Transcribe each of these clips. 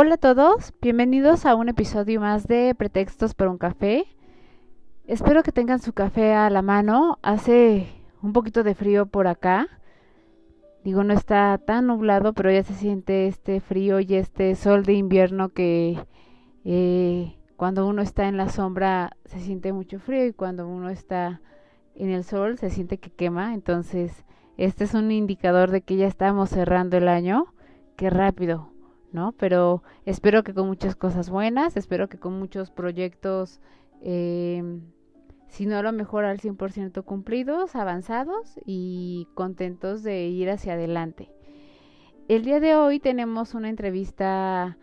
Hola a todos, bienvenidos a un episodio más de Pretextos para un café. Espero que tengan su café a la mano. Hace un poquito de frío por acá. Digo, no está tan nublado, pero ya se siente este frío y este sol de invierno que eh, cuando uno está en la sombra se siente mucho frío y cuando uno está en el sol se siente que quema. Entonces, este es un indicador de que ya estamos cerrando el año. Qué rápido ¿no? Pero espero que con muchas cosas buenas, espero que con muchos proyectos, eh, si no a lo mejor al 100% cumplidos, avanzados y contentos de ir hacia adelante. El día de hoy tenemos una entrevista,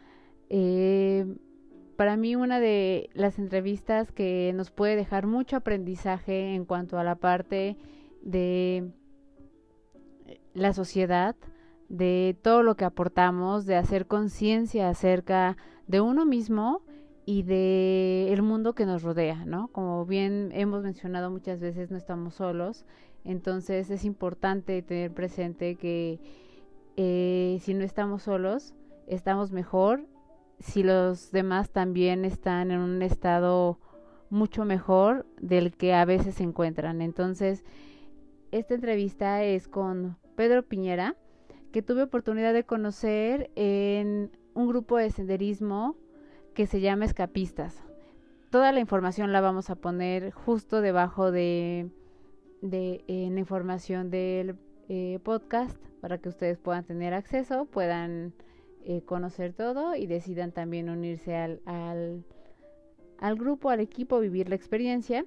eh, para mí una de las entrevistas que nos puede dejar mucho aprendizaje en cuanto a la parte de la sociedad, de todo lo que aportamos, de hacer conciencia acerca de uno mismo y de el mundo que nos rodea, ¿no? Como bien hemos mencionado muchas veces, no estamos solos, entonces es importante tener presente que eh, si no estamos solos, estamos mejor, si los demás también están en un estado mucho mejor del que a veces se encuentran. Entonces, esta entrevista es con Pedro Piñera, que tuve oportunidad de conocer en un grupo de senderismo que se llama Escapistas. Toda la información la vamos a poner justo debajo de, la información del eh, podcast para que ustedes puedan tener acceso, puedan eh, conocer todo y decidan también unirse al, al, al, grupo, al equipo, vivir la experiencia.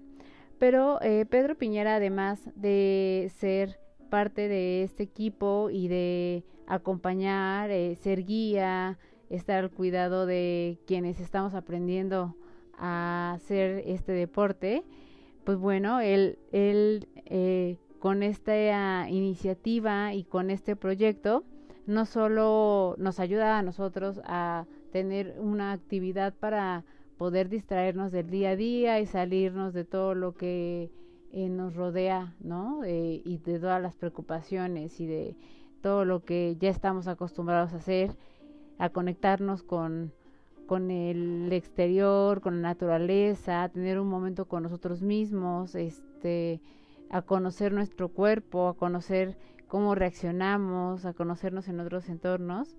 Pero eh, Pedro Piñera, además de ser parte de este equipo y de acompañar, eh, ser guía, estar al cuidado de quienes estamos aprendiendo a hacer este deporte, pues bueno, él, él eh, con esta iniciativa y con este proyecto, no solo nos ayuda a nosotros a tener una actividad para poder distraernos del día a día y salirnos de todo lo que eh, nos rodea, ¿no? Eh, y de todas las preocupaciones y de todo lo que ya estamos acostumbrados a hacer, a conectarnos con, con el exterior, con la naturaleza, a tener un momento con nosotros mismos, este, a conocer nuestro cuerpo, a conocer cómo reaccionamos, a conocernos en otros entornos,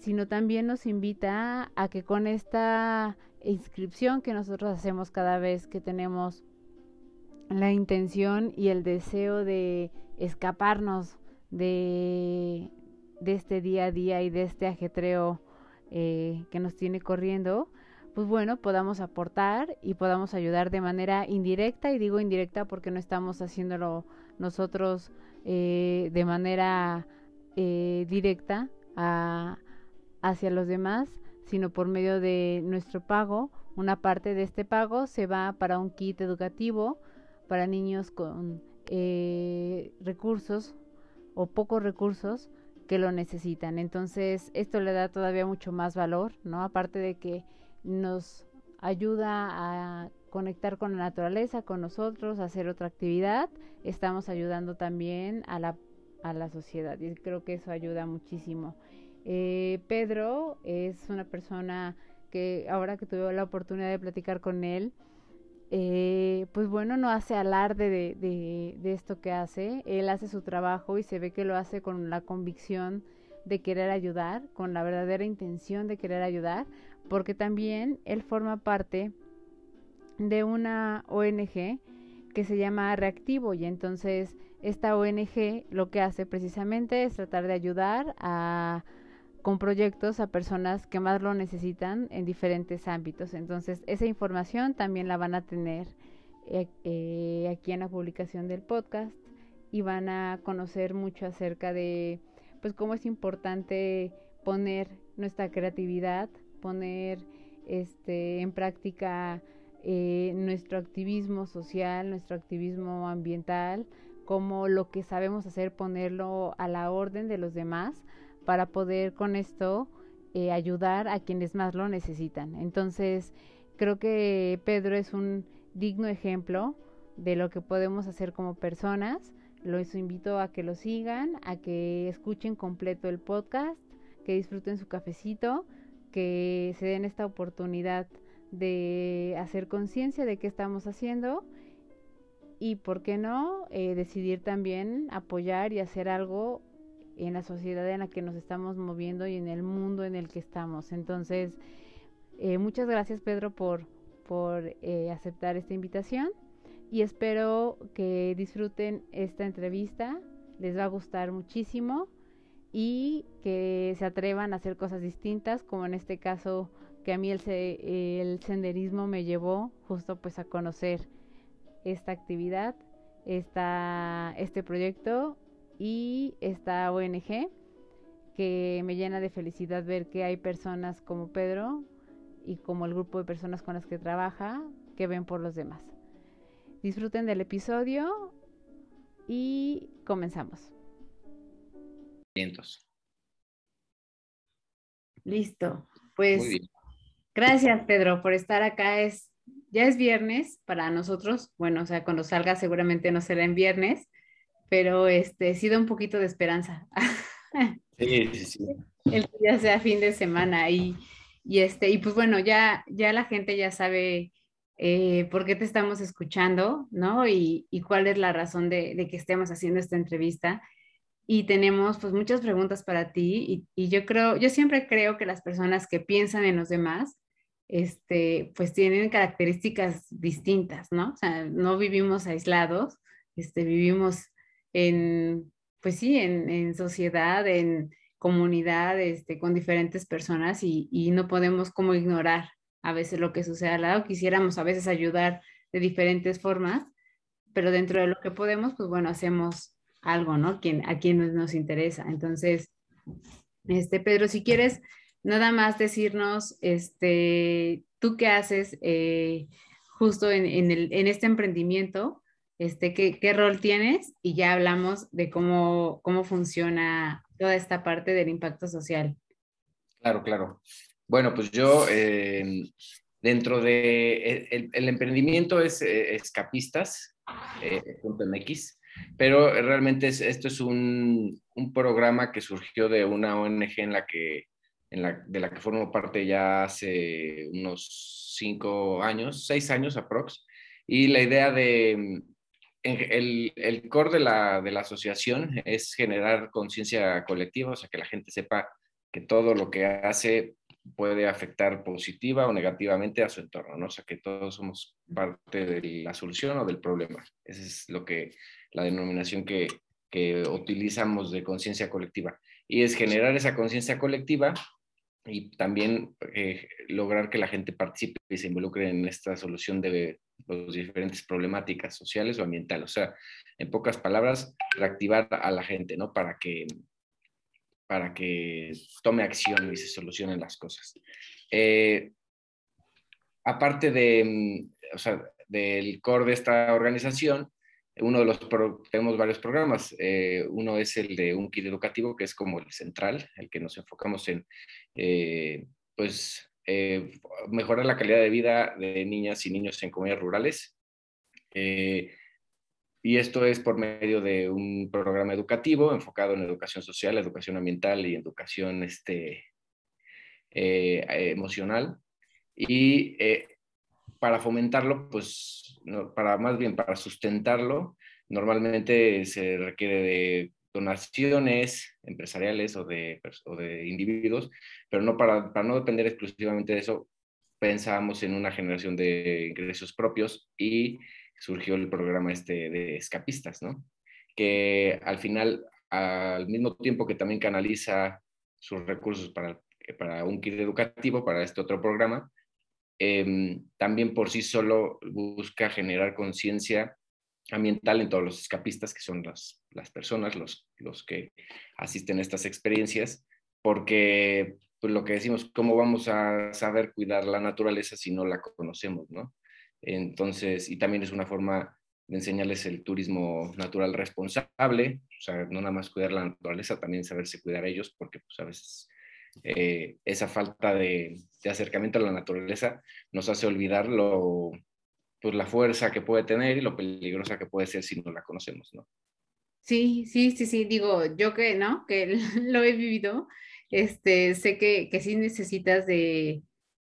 sino también nos invita a que con esta inscripción que nosotros hacemos cada vez que tenemos la intención y el deseo de escaparnos de, de este día a día y de este ajetreo eh, que nos tiene corriendo, pues bueno, podamos aportar y podamos ayudar de manera indirecta, y digo indirecta porque no estamos haciéndolo nosotros eh, de manera eh, directa a, hacia los demás, sino por medio de nuestro pago. Una parte de este pago se va para un kit educativo para niños con eh, recursos o pocos recursos que lo necesitan. Entonces, esto le da todavía mucho más valor, ¿no? Aparte de que nos ayuda a conectar con la naturaleza, con nosotros, hacer otra actividad, estamos ayudando también a la, a la sociedad y creo que eso ayuda muchísimo. Eh, Pedro es una persona que ahora que tuve la oportunidad de platicar con él, eh, pues bueno, no hace alarde de, de, esto que hace, él hace su trabajo y se ve que lo hace con la convicción de querer ayudar, con la verdadera intención de querer ayudar, porque también él forma parte de una ONG que se llama Reactivo y entonces esta ONG lo que hace precisamente es tratar de ayudar a con proyectos a personas que más lo necesitan en diferentes ámbitos. Entonces, esa información también la van a tener eh, eh, aquí en la publicación del podcast y van a conocer mucho acerca de, pues, cómo es importante poner nuestra creatividad, poner este, en práctica eh, nuestro activismo social, nuestro activismo ambiental, como lo que sabemos hacer, ponerlo a la orden de los demás para poder con esto eh, ayudar a quienes más lo necesitan. Entonces, creo que Pedro es un digno ejemplo de lo que podemos hacer como personas. Los invito a que lo sigan, a que escuchen completo el podcast, que disfruten su cafecito, que se den esta oportunidad de hacer conciencia de qué estamos haciendo y, ¿por qué no?, eh, decidir también apoyar y hacer algo en la sociedad en la que nos estamos moviendo y en el mundo en el que estamos. Entonces, eh, muchas gracias Pedro por, por eh, aceptar esta invitación y espero que disfruten esta entrevista, les va a gustar muchísimo y que se atrevan a hacer cosas distintas, como en este caso que a mí el, el senderismo me llevó justo pues a conocer esta actividad, esta, este proyecto y esta ONG que me llena de felicidad ver que hay personas como Pedro y como el grupo de personas con las que trabaja que ven por los demás. Disfruten del episodio y comenzamos. Listo. Pues gracias Pedro por estar acá. Es, ya es viernes para nosotros. Bueno, o sea, cuando salga seguramente no será en viernes, pero este, sí da un poquito de esperanza. Sí, sí, sí. El que ya sea fin de semana y, y, este, y pues bueno, ya, ya la gente ya sabe eh, por qué te estamos escuchando, ¿no? Y, y cuál es la razón de, de, que estemos haciendo esta entrevista. Y tenemos pues muchas preguntas para ti y, y, yo creo, yo siempre creo que las personas que piensan en los demás, este, pues tienen características distintas, ¿no? O sea, no vivimos aislados, este, vivimos en, pues sí, en, en sociedad, en comunidad, este, con diferentes personas y, y, no podemos como ignorar a veces lo que sucede al lado. Quisiéramos a veces ayudar de diferentes formas, pero dentro de lo que podemos, pues bueno, hacemos algo, ¿no? Quien, a quien nos interesa. Entonces, este, Pedro, si quieres nada más decirnos, este, tú qué haces eh, justo en, en, el, en este emprendimiento, este, ¿qué, ¿qué, rol tienes? Y ya hablamos de cómo, cómo funciona toda esta parte del impacto social. Claro, claro. Bueno, pues yo eh, dentro de e, el, emprendimiento es eh, escapistas, eh, .mx, pero realmente es, esto es un, un, programa que surgió de una ONG en la que, en la, de la que formo parte ya hace unos cinco años, seis años aprox, y la idea de el, el core de la, de la asociación es generar conciencia colectiva, o sea, que la gente sepa que todo lo que hace puede afectar positiva o negativamente a su entorno, ¿no? O sea, que todos somos parte de la solución o del problema. Esa es lo que, la denominación que, que utilizamos de conciencia colectiva. Y es generar esa conciencia colectiva y también eh, lograr que la gente participe y se involucre en esta solución de las diferentes problemáticas sociales o ambientales. O sea, en pocas palabras, reactivar a la gente, ¿no? Para que, para que tome acción y se solucionen las cosas. Eh, aparte de, mm, o sea, del core de esta organización, uno de los, tenemos varios programas. Eh, uno es el de un kit educativo, que es como el central, el que nos enfocamos en, eh, pues, eh, mejorar la calidad de vida de niñas y niños en comunidades rurales. Eh, y esto es por medio de un programa educativo enfocado en educación social, educación ambiental y educación este, eh, emocional. Y para fomentarlo, pues, no, para más bien para sustentarlo, normalmente se requiere de donaciones empresariales o de, o de individuos, pero no para, para no depender exclusivamente de eso, pensábamos en una generación de ingresos propios y surgió el programa este de escapistas, ¿no? Que al final, al mismo tiempo que también canaliza sus recursos para, para un kit educativo, para este otro programa, eh, también por sí solo busca generar conciencia ambiental en todos los escapistas, que son las, las personas, los, los que asisten a estas experiencias, porque pues lo que decimos, ¿cómo vamos a saber cuidar la naturaleza si no la conocemos, no? Entonces, y también es una forma de enseñarles el turismo natural responsable, o sea, no nada más cuidar la naturaleza, también saberse cuidar a ellos, porque pues a veces eh, esa falta de, de, acercamiento a la naturaleza nos hace olvidar lo, pues, la fuerza que puede tener y lo peligrosa que puede ser si no la conocemos, ¿no? Sí, sí, sí, sí, digo, yo que no, que lo he vivido, este, sé que, que sí necesitas de,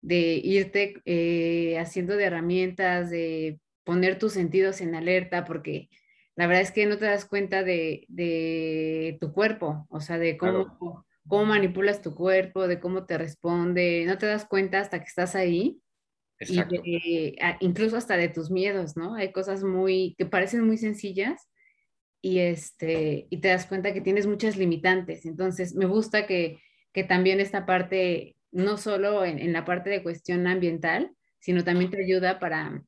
de irte eh, haciendo de herramientas, de poner tus sentidos en alerta, porque la verdad es que no te das cuenta de, de tu cuerpo, o sea, de cómo, cómo manipulas tu cuerpo, de cómo te responde, no te das cuenta hasta que estás ahí. Exacto. Y incluso hasta de tus miedos, ¿no? Hay cosas muy que parecen muy sencillas y este y te das cuenta que tienes muchas limitantes. Entonces, me gusta que, que también esta parte no solo en, en, la parte de cuestión ambiental, sino también te ayuda para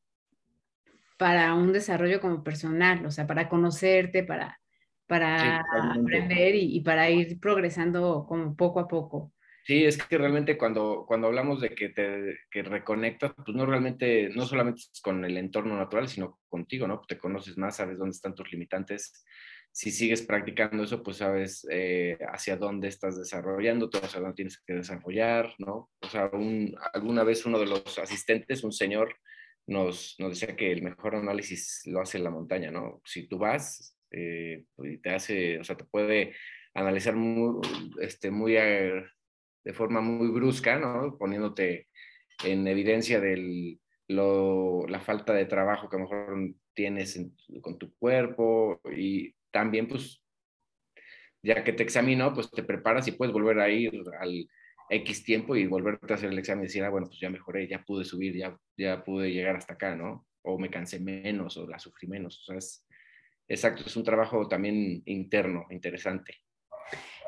para un desarrollo como personal, o sea, para conocerte, para, para aprender y, y, para ir progresando como poco a poco. Sí, es que realmente cuando, cuando hablamos de que te que reconectas, pues no realmente, no solamente con el entorno natural, sino contigo, ¿no? Te conoces más, sabes dónde están tus limitantes. Si sigues practicando eso, pues sabes eh, hacia dónde estás desarrollando, hacia dónde tienes que desarrollar, ¿no? O sea, un, alguna vez uno de los asistentes, un señor, nos, nos decía que el mejor análisis lo hace la montaña, ¿no? Si tú vas eh, y te hace, o sea, te puede analizar muy, este, muy eh, de forma muy brusca, ¿no? Poniéndote en evidencia de la falta de trabajo que a lo mejor tienes con tu cuerpo y también, pues, ya que te examinó, pues te preparas y puedes volver a ir al X tiempo y volverte a hacer el examen y decir, ah, bueno, pues ya mejoré, ya pude subir, ya, ya pude llegar hasta acá, ¿no? O me cansé menos o la sufrí menos. O sea, es, exacto, es un trabajo también interno, interesante.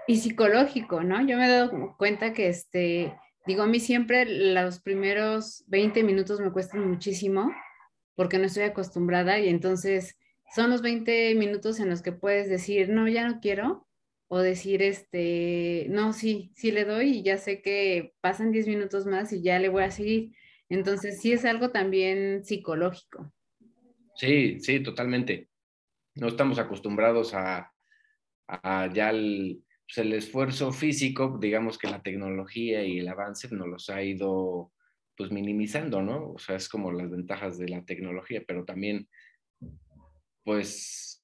Y psicológico, ¿no? Yo me he dado cuenta que, este, digo, a mí siempre los primeros 20 minutos me cuestan muchísimo porque no estoy acostumbrada y entonces son los 20 minutos en los que puedes decir, no, ya no quiero, o decir, este, no, sí, sí le doy y ya sé que pasan 10 minutos más y ya le voy a seguir. Entonces, sí es algo también psicológico. Sí, sí, totalmente. No estamos acostumbrados a, ya el, pues el, esfuerzo físico, digamos que la tecnología y el avance nos los ha ido pues minimizando, ¿no? O sea, es como las ventajas de la tecnología, pero también, pues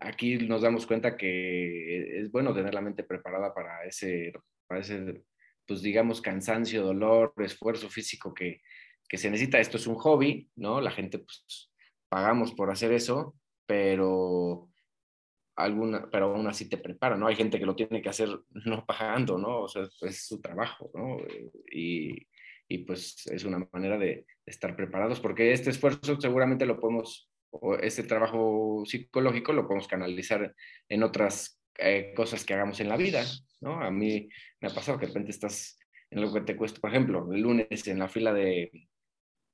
aquí nos damos cuenta que es bueno tener la mente preparada para ese, para ese pues digamos, cansancio, dolor, esfuerzo físico que, que se necesita. Esto es un hobby, ¿no? La gente, pues, pagamos por hacer eso, pero alguna, pero aún así te prepara, ¿no? Hay gente que lo tiene que hacer no pagando, ¿no? O sea, es su trabajo, ¿no? Y, y pues es una manera de, estar preparados, porque este esfuerzo seguramente lo podemos o ese trabajo psicológico lo podemos canalizar en otras eh, cosas que hagamos en la vida, ¿no? A mí me ha pasado que de repente estás en lo que te cuesta, por ejemplo, el lunes en la fila de,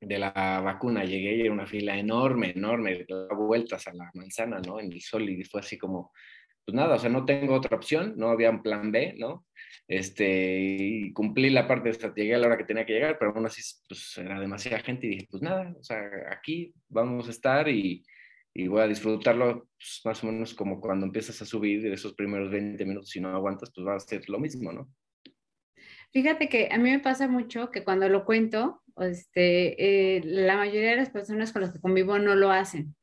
de la vacuna llegué y era una fila enorme, enorme, vueltas a la manzana, ¿no? En el sol y fue así como, pues nada, o sea, no tengo otra opción, no había un plan B, ¿no? Este, y cumplí la parte, de llegué a la hora que tenía que llegar, pero aún así, pues era demasiada gente y dije, pues nada, o sea, aquí vamos a estar y, y voy a disfrutarlo pues, más o menos como cuando empiezas a subir esos primeros 20 minutos y no aguantas, pues va a ser lo mismo, ¿no? Fíjate que a mí me pasa mucho que cuando lo cuento, este, eh, la mayoría de las personas con las que convivo no lo hacen.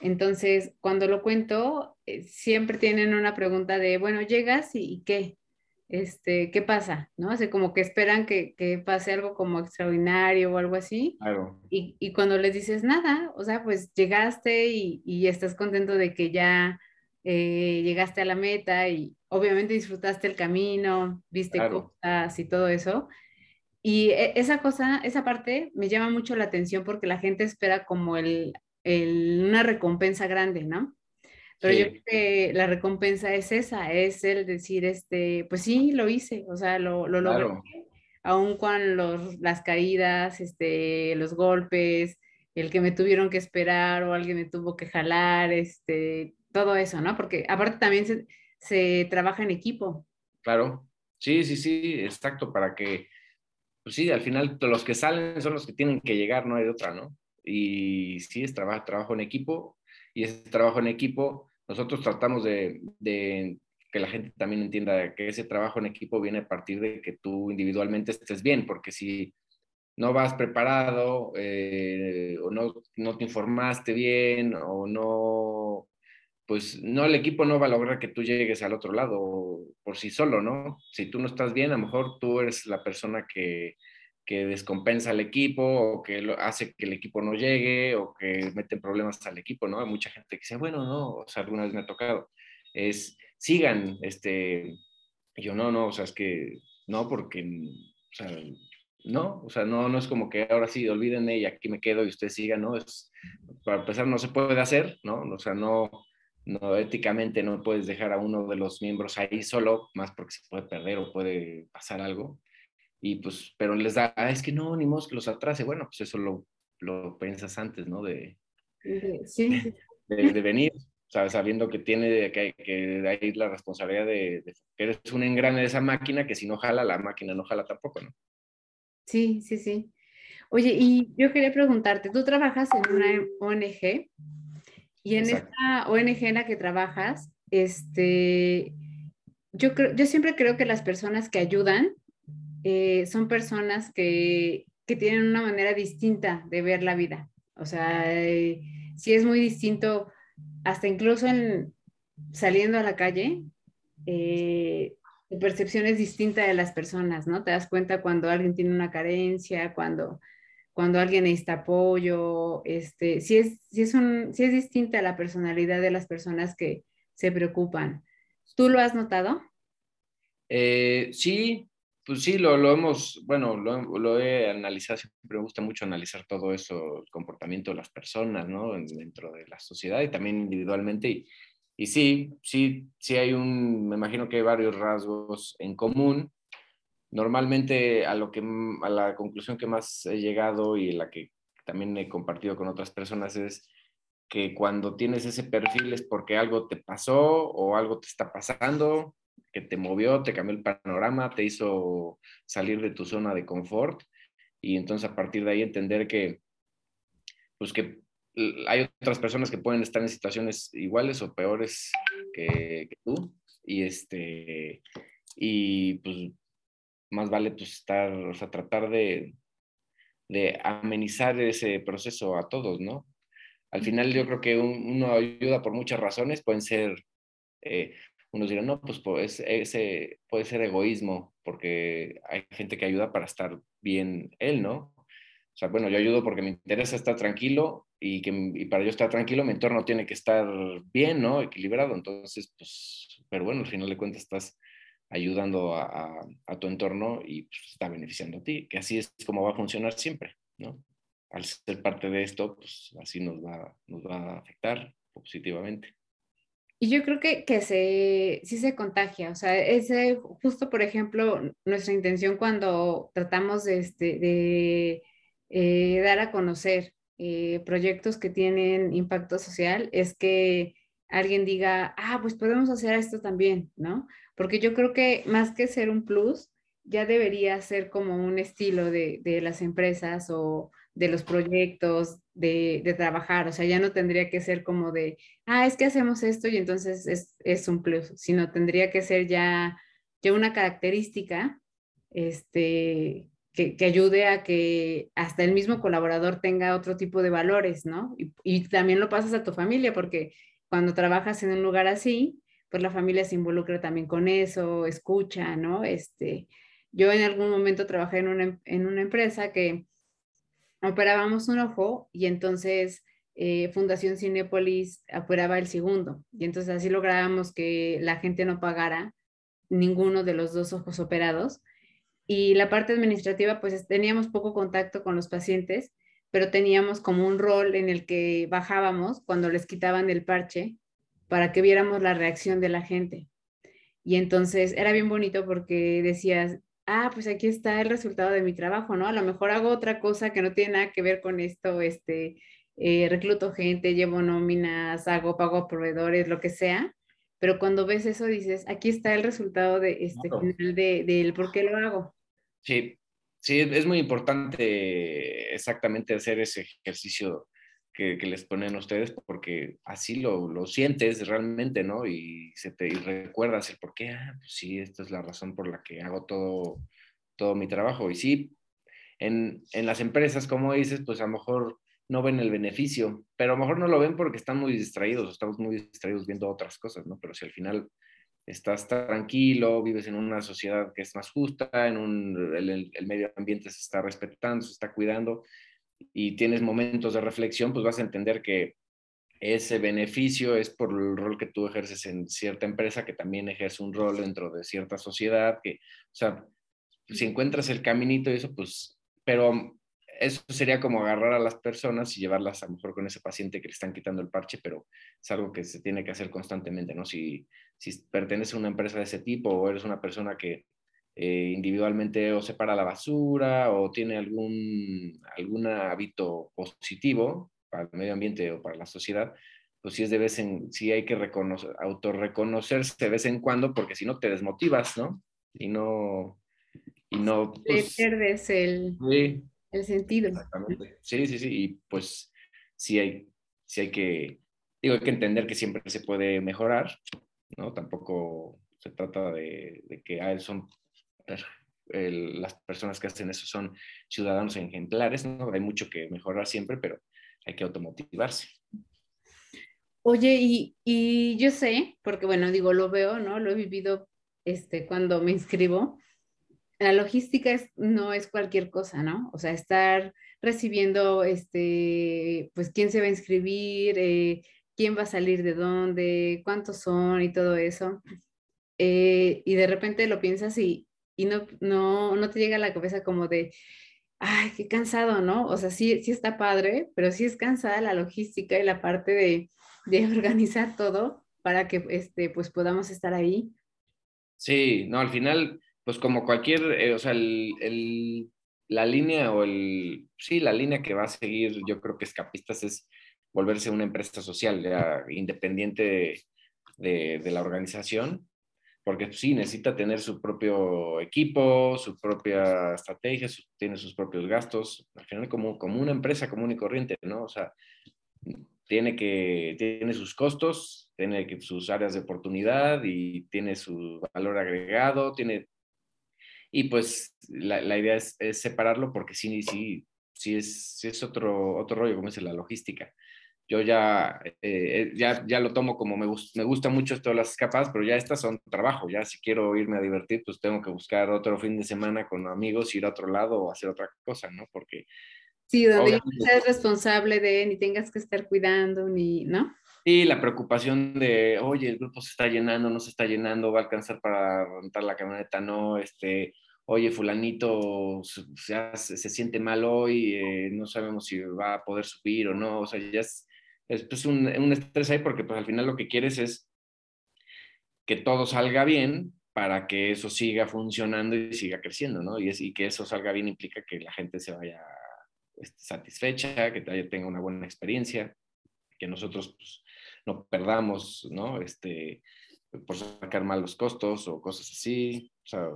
Entonces, cuando lo cuento, eh, siempre tienen una pregunta de, bueno, llegas y, qué, este, ¿qué pasa? ¿No? Así como que esperan que, que pase algo como extraordinario o algo así. Claro. Y, y, cuando les dices nada, o sea, pues llegaste y, y estás contento de que ya eh, llegaste a la meta y obviamente disfrutaste el camino, viste claro. cosas y todo eso. Y e, esa cosa, esa parte me llama mucho la atención porque la gente espera como el el, una recompensa grande, ¿no? Pero sí. yo creo que la recompensa es esa, es el decir, este, pues sí, lo hice, o sea, lo, lo logré, claro. aun con los, las caídas, este, los golpes, el que me tuvieron que esperar o alguien me tuvo que jalar, este, todo eso, ¿no? Porque aparte también se, se trabaja en equipo. Claro, Sí, sí, sí, exacto, para que, pues sí, al final los que salen son los que tienen que llegar, no hay otra, ¿no? Y sí, es trabajo, trabajo en equipo, y ese trabajo en equipo, nosotros tratamos de, que la gente también entienda que ese trabajo en equipo viene a partir de que tú individualmente estés bien, porque si no vas preparado eh, o no, no te informaste bien o no, pues no, el equipo no va a lograr que tú llegues al otro lado por sí solo, ¿no? Si tú no estás bien, a lo mejor tú eres la persona que, que descompensa al equipo o que lo, hace que el equipo no llegue o que mete problemas al equipo, ¿no? Hay mucha gente que dice, bueno, no, o sea, alguna vez me ha tocado, es sigan, este, yo no, no, o sea, es que no, porque, o sea, no, o sea, no, no es como que ahora sí, olvídenme y aquí me quedo y usted siga, ¿no? Es, para empezar, no se puede hacer, ¿no? O sea, no, no, éticamente no puedes dejar a uno de los miembros ahí solo, más porque se puede perder o puede pasar algo. Y pues, pero les da, ah, es que no, ni modo que los atrase. Bueno, pues eso lo, lo piensas antes, ¿no? De, sí. de, de venir sabiendo que tiene que, que de ahí la responsabilidad de, que eres un engrane de esa máquina, que si no jala, la máquina no jala tampoco, ¿no? Sí, sí, sí. Oye, y yo quería preguntarte, tú trabajas en una ONG y en esta ONG en la que trabajas, este, yo, creo, yo siempre creo que las personas que ayudan eh, son personas que, que, tienen una manera distinta de ver la vida. O sea, eh, si es muy distinto hasta incluso en, saliendo a la calle, eh, percepción es distinta de las personas, ¿no? Te das cuenta cuando alguien tiene una carencia, cuando, cuando alguien necesita apoyo, este, si es, si es, un, si es distinta la personalidad de las personas que se preocupan. ¿Tú lo has notado? Eh, sí, pues sí, lo, lo hemos, bueno, lo, lo, he analizado, siempre me gusta mucho analizar todo eso, el comportamiento de las personas, ¿no? Dentro de la sociedad y también individualmente. Y, y sí, sí, sí hay un, me imagino que hay varios rasgos en común. Normalmente a lo que, a la conclusión que más he llegado y la que también he compartido con otras personas es que cuando tienes ese perfil es porque algo te pasó o algo te está pasando que te movió, te cambió el panorama, te hizo salir de tu zona de confort. Y entonces a partir de ahí entender que, pues que hay otras personas que pueden estar en situaciones iguales o peores que, tú. Y este y pues más vale pues estar, o sea, tratar de, de amenizar ese proceso a todos, ¿no? Al final yo creo que uno ayuda por muchas razones, pueden ser eh, unos dirán, no, pues, pues ese puede ser egoísmo, porque hay gente que ayuda para estar bien él, ¿no? O sea, bueno, yo ayudo porque me interesa estar tranquilo y, que, y para yo estar tranquilo mi entorno tiene que estar bien, ¿no? Equilibrado. Entonces, pues, pero bueno, al final de cuentas estás ayudando a, a, tu entorno y pues, está beneficiando a ti, que así es como va a funcionar siempre, ¿no? Al ser parte de esto, pues así nos va, nos va a afectar positivamente. Y yo creo que, que se, sí se contagia, o sea, ese, justo por ejemplo, nuestra intención cuando tratamos de, este, de eh, dar a conocer eh, proyectos que tienen impacto social es que alguien diga, ah, pues podemos hacer esto también, ¿no? Porque yo creo que más que ser un plus, ya debería ser como un estilo de, de las empresas o de los proyectos, de, de, trabajar, o sea, ya no tendría que ser como de, ah, es que hacemos esto y entonces es, es un plus, sino tendría que ser ya, ya una característica este, que, que, ayude a que hasta el mismo colaborador tenga otro tipo de valores, ¿no? Y, y también lo pasas a tu familia, porque cuando trabajas en un lugar así, pues la familia se involucra también con eso, escucha, ¿no? Este, yo en algún momento trabajé en una, en una empresa que operábamos un ojo y entonces eh, Fundación Cinepolis operaba el segundo. Y entonces así lográbamos que la gente no pagara ninguno de los dos ojos operados. Y la parte administrativa, pues teníamos poco contacto con los pacientes, pero teníamos como un rol en el que bajábamos cuando les quitaban el parche para que viéramos la reacción de la gente. Y entonces era bien bonito porque decías, ah, pues aquí está el resultado de mi trabajo, ¿no? A lo mejor hago otra cosa que no tiene nada que ver con esto, este, eh, recluto gente, llevo nóminas, hago pago a proveedores, lo que sea, pero cuando ves eso dices, aquí está el resultado de este final de, del por qué lo hago. Sí, sí, es muy importante exactamente hacer ese ejercicio que, les ponen ustedes, porque así lo, lo, sientes realmente, ¿no? Y, se te, y recuerdas el por qué, ah, pues sí, esta es la razón por la que hago todo, todo mi trabajo. Y sí, en, en las empresas, como dices, pues a lo mejor no ven el beneficio, pero a lo mejor no lo ven porque están muy distraídos, estamos muy distraídos viendo otras cosas, ¿no? Pero si al final estás tranquilo, vives en una sociedad que es más justa, en un, el, el, medio ambiente se está respetando, se está cuidando y tienes momentos de reflexión, pues vas a entender que ese beneficio es por el rol que tú ejerces en cierta empresa, que también ejerce un rol dentro de cierta sociedad, que, o sea, si encuentras el caminito y eso, pues, pero eso sería como agarrar a las personas y llevarlas a lo mejor con ese paciente que le están quitando el parche, pero es algo que se tiene que hacer constantemente, ¿no? Si, si perteneces a una empresa de ese tipo o eres una persona que eh, individualmente o separa la basura o tiene algún, algún hábito positivo para el medio ambiente o para la sociedad, pues sí es de vez en, sí hay que reconocer, autorreconocerse de vez en cuando porque si no te desmotivas, ¿no? Y no, y no... Pues, pierdes el, el sentido. Exactamente. Sí, sí, sí, y pues sí hay, sí hay que, digo, hay que entender que siempre se puede mejorar, ¿no? Tampoco se trata de, de que ah, son las personas que hacen eso son ciudadanos ejemplares, ¿no? Hay mucho que mejorar siempre, pero hay que automotivarse. Oye, y, y, yo sé, porque bueno, digo, lo veo, ¿no? Lo he vivido este, cuando me inscribo. La logística es, no es cualquier cosa, ¿no? O sea, estar recibiendo, este, pues, quién se va a inscribir, eh, quién va a salir de dónde, cuántos son y todo eso. Eh, y de repente lo piensas y, y no, no, no te llega a la cabeza como de, ay, qué cansado, ¿no? O sea, sí, sí está padre, pero sí es cansada la logística y la parte de, de organizar todo para que este, pues podamos estar ahí. Sí, no, al final, pues como cualquier, eh, o sea, el, el, la línea o el, sí, la línea que va a seguir, yo creo que Escapistas es volverse una empresa social, ya, independiente de, de la organización, porque sí, necesita tener su propio equipo, su propia estrategia, tiene sus propios gastos, al final como, como una empresa común y corriente, ¿no? O sea, tiene que, tiene sus costos, tiene que, sus áreas de oportunidad y tiene su valor agregado, tiene... Y pues la, la idea es, es, separarlo porque sí, sí, sí es, sí es otro, otro rollo, como dice la logística yo ya, eh, ya, ya lo tomo como me, me gusta mucho esto de las escapadas, pero ya estas son trabajo, ya si quiero irme a divertir, pues tengo que buscar otro fin de semana con amigos, ir a otro lado o hacer otra cosa, ¿no? Porque... Sí, donde no seas responsable de, ni tengas que estar cuidando, ni, ¿no? Sí, la preocupación de, oye, el grupo se está llenando, no se está llenando, va a alcanzar para rentar la camioneta, no, este, oye, fulanito se, se, siente mal hoy, eh, no sabemos si va a poder subir o no, o sea, ya es, es pues, un, un, estrés ahí porque pues al final lo que quieres es que todo salga bien para que eso siga funcionando y siga creciendo, ¿no? Y, es, y que eso salga bien implica que la gente se vaya este, satisfecha, que tenga una buena experiencia, que nosotros pues, no perdamos, ¿no? Este, por sacar mal los costos o cosas así. O sea,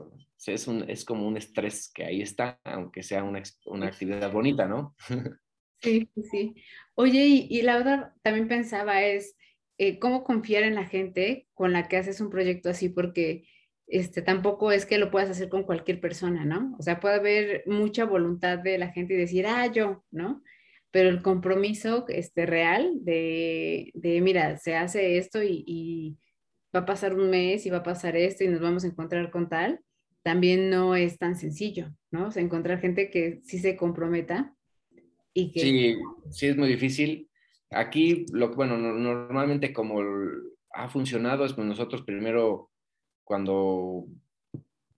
es, un, es como un estrés que ahí está, aunque sea una, una actividad bonita, ¿no? Sí, sí. Oye, y, la otra también pensaba es eh, cómo confiar en la gente con la que haces un proyecto así, porque este, tampoco es que lo puedas hacer con cualquier persona, ¿no? O sea, puede haber mucha voluntad de la gente y decir, ah, yo, ¿no? Pero el compromiso este, real de, de mira, se hace esto y, y va a pasar un mes y va a pasar esto y nos vamos a encontrar con tal, también no es tan sencillo, ¿no? O sea, encontrar gente que sí se comprometa Sí, sí es muy difícil. Aquí, bueno, normalmente como ha funcionado es que nosotros primero cuando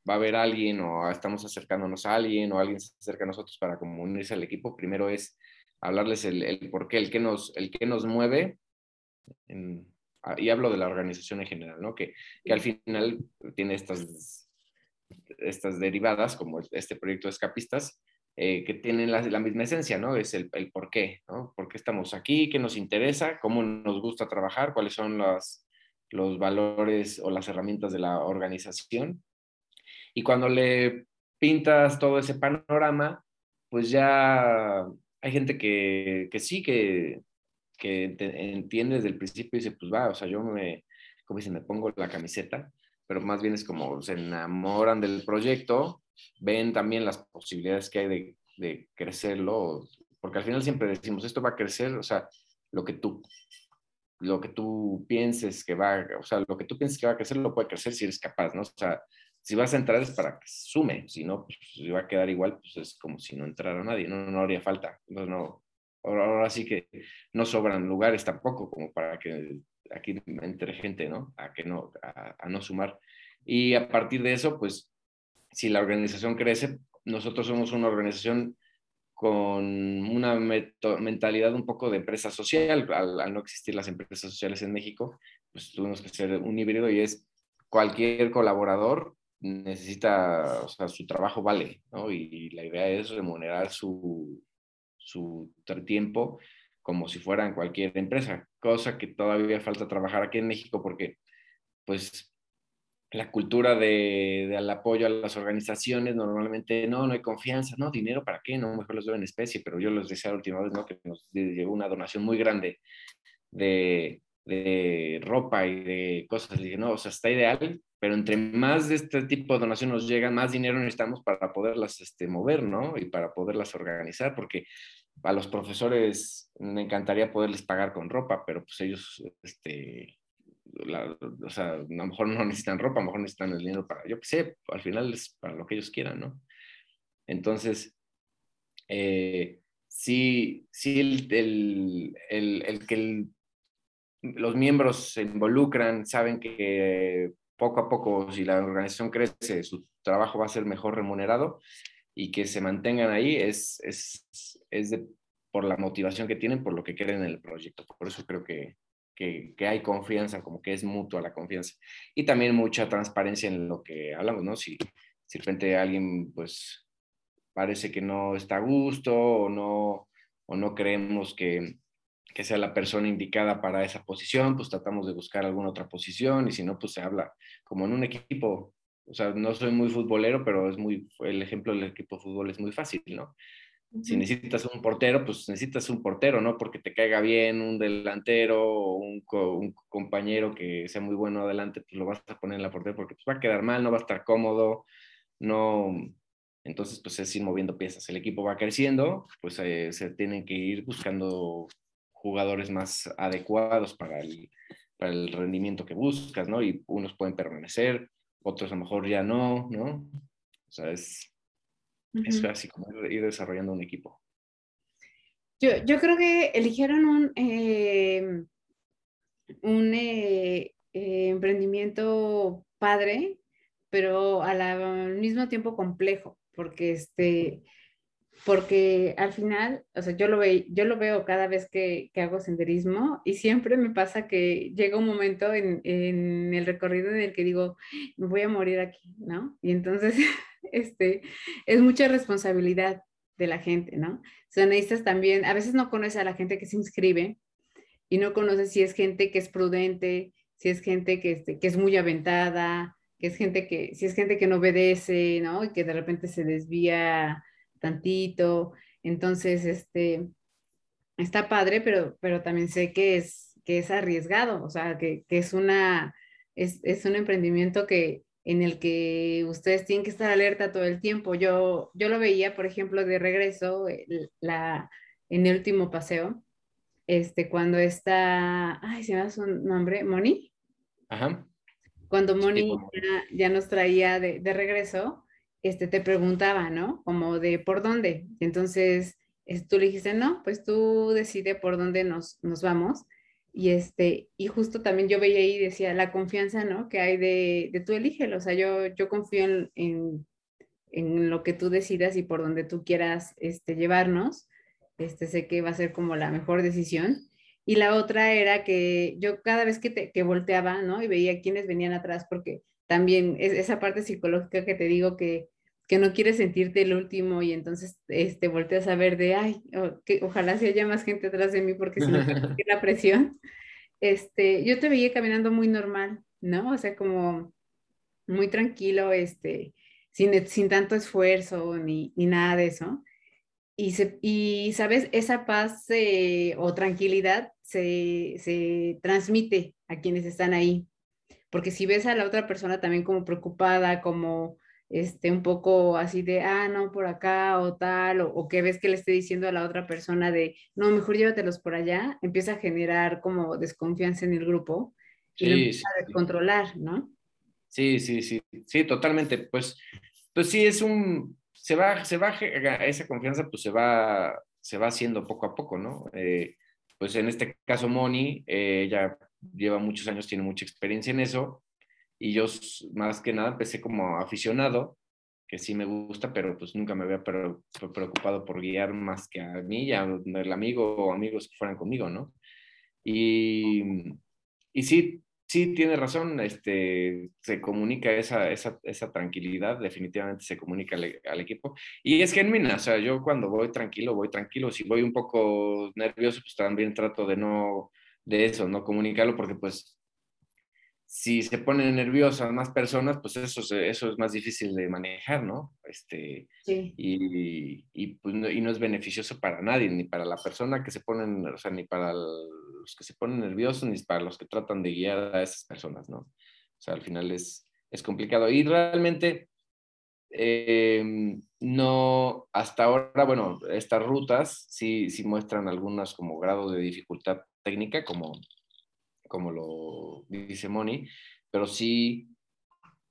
va a haber alguien o estamos acercándonos a alguien o alguien se acerca a nosotros para como unirse al equipo, primero es hablarles el, el el que nos, el que nos mueve, y hablo de la organización en general, ¿no? Que, que al final tiene estas, estas derivadas, como este proyecto de escapistas, eh, que tienen la, misma esencia, ¿no? Es el, el, por qué, ¿no? ¿Por qué estamos aquí? ¿Qué nos interesa? ¿Cómo nos gusta trabajar? ¿Cuáles son las, los valores o las herramientas de la organización. Y cuando le pintas todo ese panorama, pues ya hay gente que, que sí, que, que entiende desde el principio y dice, pues va, o sea, yo me, como dicen, me pongo la camiseta, pero más bien es como se enamoran del proyecto, ven también las posibilidades que hay de, de crecerlo, porque al final siempre decimos, esto va a crecer, o sea, lo que tú lo que tú pienses que va, o sea, lo que tú pienses que va a crecer, lo puede crecer si eres capaz, ¿no? O sea, si vas a entrar es para que sume, si no, pues si va a quedar igual, pues es como si no entrara nadie, no, no haría falta. No, no, ahora, sí que no sobran lugares tampoco como para que aquí entre gente, ¿no? A que no, a, no sumar. Y a partir de eso, pues, si la organización crece, nosotros somos una organización con una mentalidad un poco de empresa social. Al, no existir las empresas sociales en México, pues tuvimos que ser un híbrido y es cualquier colaborador necesita, o sea, su trabajo vale, ¿no? Y, la idea es remunerar su, su tiempo como si fuera en cualquier empresa, cosa que todavía falta trabajar aquí en México porque, pues, la cultura de, del apoyo a las organizaciones normalmente no, no hay confianza, no, dinero para qué, no, mejor los doy en especie, pero yo les decía la última vez, ¿no? Que nos llegó una donación muy grande de, de ropa y de cosas. Dije, no, o sea, está ideal, pero entre más de este tipo de donación nos llegan, más dinero necesitamos para poderlas este, mover, ¿no? Y para poderlas organizar, porque a los profesores me encantaría poderles pagar con ropa, pero pues ellos, este, o sea, a lo mejor no necesitan ropa, a lo mejor necesitan el dinero para, yo qué sé, al final es para lo que ellos quieran, ¿no? Entonces, eh, sí, sí el, el, el, el que los miembros se involucran, saben que poco a poco, si la organización crece, su trabajo va a ser mejor remunerado y que se mantengan ahí es, es, es de, por la motivación que tienen, por lo que quieren en el proyecto. Por eso creo que, que, hay confianza, como que es mutua la confianza. Y también mucha transparencia en lo que hablamos, ¿no? Si, si de repente alguien, pues, parece que no está a gusto o no, o no creemos que, que sea la persona indicada para esa posición, pues tratamos de buscar alguna otra posición y si no, pues se habla como en un equipo. O sea, no soy muy futbolero, pero es muy, el ejemplo del equipo de fútbol es muy fácil, ¿no? Si necesitas un portero, pues necesitas un portero, ¿no? Porque te caiga bien un delantero o un, un compañero que sea muy bueno adelante, pues lo vas a poner en la portería porque pues, va a quedar mal, no va a estar cómodo, no, entonces, pues es ir moviendo piezas. El equipo va creciendo, pues eh, se tienen que ir buscando jugadores más adecuados para el, para el rendimiento que buscas, ¿no? Y unos pueden permanecer, otros a lo mejor ya no, ¿no? O sea, es, es así como ir desarrollando un equipo. Yo, yo creo que eligieron un, eh, un eh, eh, emprendimiento padre, pero al mismo tiempo complejo, porque este, porque al final, o sea, yo lo, ve, yo lo veo cada vez que, que, hago senderismo y siempre me pasa que llega un momento en, en, el recorrido en el que digo, me voy a morir aquí, ¿no? Y entonces, este, es mucha responsabilidad de la gente, ¿no? Son necesitas también, a veces no conoces a la gente que se inscribe y no conoces si es gente que es prudente, si es gente que, este, que es muy aventada, que es gente que, si es gente que no obedece, ¿no? Y que de repente se desvía tantito. Entonces, este, está padre, pero, pero también sé que es, que es arriesgado, o sea, que, que es, una, es, es, un emprendimiento que, en el que ustedes tienen que estar alerta todo el tiempo. Yo, yo lo veía, por ejemplo, de regreso la, en el último paseo, este, cuando está, ay, se me da su nombre, Moni. Ajá. Cuando Moni ya, ya, nos traía de, de regreso, este, te preguntaba, ¿no? Como de por dónde. Entonces, tú le dijiste, no, pues tú decide por dónde nos, nos vamos. Y, este, y justo también yo veía ahí, decía, la confianza, ¿no? Que hay de, de tú elígelo. O sea, yo, yo confío en, en, en, lo que tú decidas y por donde tú quieras este, llevarnos. Este, sé que va a ser como la mejor decisión. Y la otra era que yo cada vez que, te, que volteaba, ¿no? Y veía quiénes venían atrás, porque también es esa parte psicológica que te digo que que no quieres sentirte el último y entonces este, volteas a ver de, ay, que, ojalá se haya más gente atrás de mí porque si no la presión. este, yo te veía caminando muy normal, ¿no? O sea, como muy tranquilo, este, sin, sin tanto esfuerzo ni, ni nada de eso. Y, se, y, sabes, esa paz eh, o tranquilidad se, se transmite a quienes están ahí. Porque si ves a la otra persona también como preocupada, como este, un poco así de, ah, no, por acá o tal, o, que ves que le esté diciendo a la otra persona de, no, mejor llévatelos por allá, empieza a generar como desconfianza en el grupo y lo empieza a descontrolar, ¿no? Sí, sí, sí, sí, totalmente. Pues, pues sí, es un, se va, se va, esa confianza pues se va, se va haciendo poco a poco, ¿no? Eh, pues en este caso Moni, eh, ella lleva muchos años, tiene mucha experiencia en eso, y yo más que nada empecé como aficionado, que sí me gusta, pero pues nunca me había preocupado por guiar más que a mí y el amigo o amigos que fueran conmigo, ¿no? Y, y sí, sí, tiene razón, este, se comunica esa, esa, esa tranquilidad, definitivamente se comunica al, al, equipo. Y es genuina, o sea, yo cuando voy tranquilo, voy tranquilo. Si voy un poco nervioso, pues también trato de no, de eso, no comunicarlo, porque pues si se ponen nerviosas más personas, pues eso, eso es más difícil de manejar, ¿no? Este, sí. y, y, pues no, y, no, es beneficioso para nadie, ni para la persona que se ponen, o sea, ni para los que se ponen nerviosos, ni para los que tratan de guiar a esas personas, ¿no? O sea, al final es, es complicado. Y realmente, eh, no, hasta ahora, bueno, estas rutas sí, sí muestran algunas como grados de dificultad técnica, como como lo dice Moni, pero sí,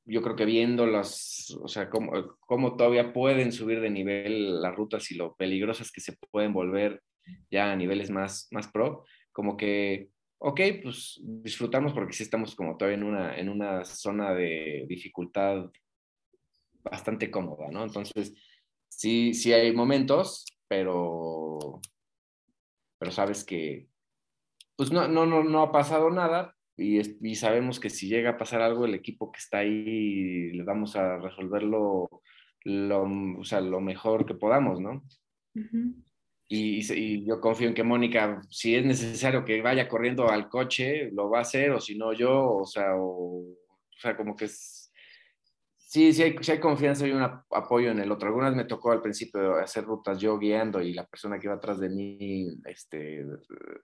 yo creo que viendo las, o sea, cómo, cómo todavía pueden subir de nivel las rutas y lo peligrosas que se pueden volver ya a niveles más, más pro, como que, ok, pues disfrutamos porque sí estamos como todavía en una, en una zona de dificultad bastante cómoda, ¿no? Entonces, sí, sí hay momentos, pero, pero sabes que, pues no, no, no, no ha pasado nada y, y, sabemos que si llega a pasar algo, el equipo que está ahí le vamos a resolverlo lo, o sea, lo mejor que podamos, ¿no? y, y, yo confío en que Mónica, si es necesario que vaya corriendo al coche, lo va a hacer, o si no yo, o sea, o, o sea como que es, Sí, sí hay, hay, confianza y un apoyo en el otro. Algunas me tocó al principio hacer rutas yo guiando y la persona que iba atrás de mí este,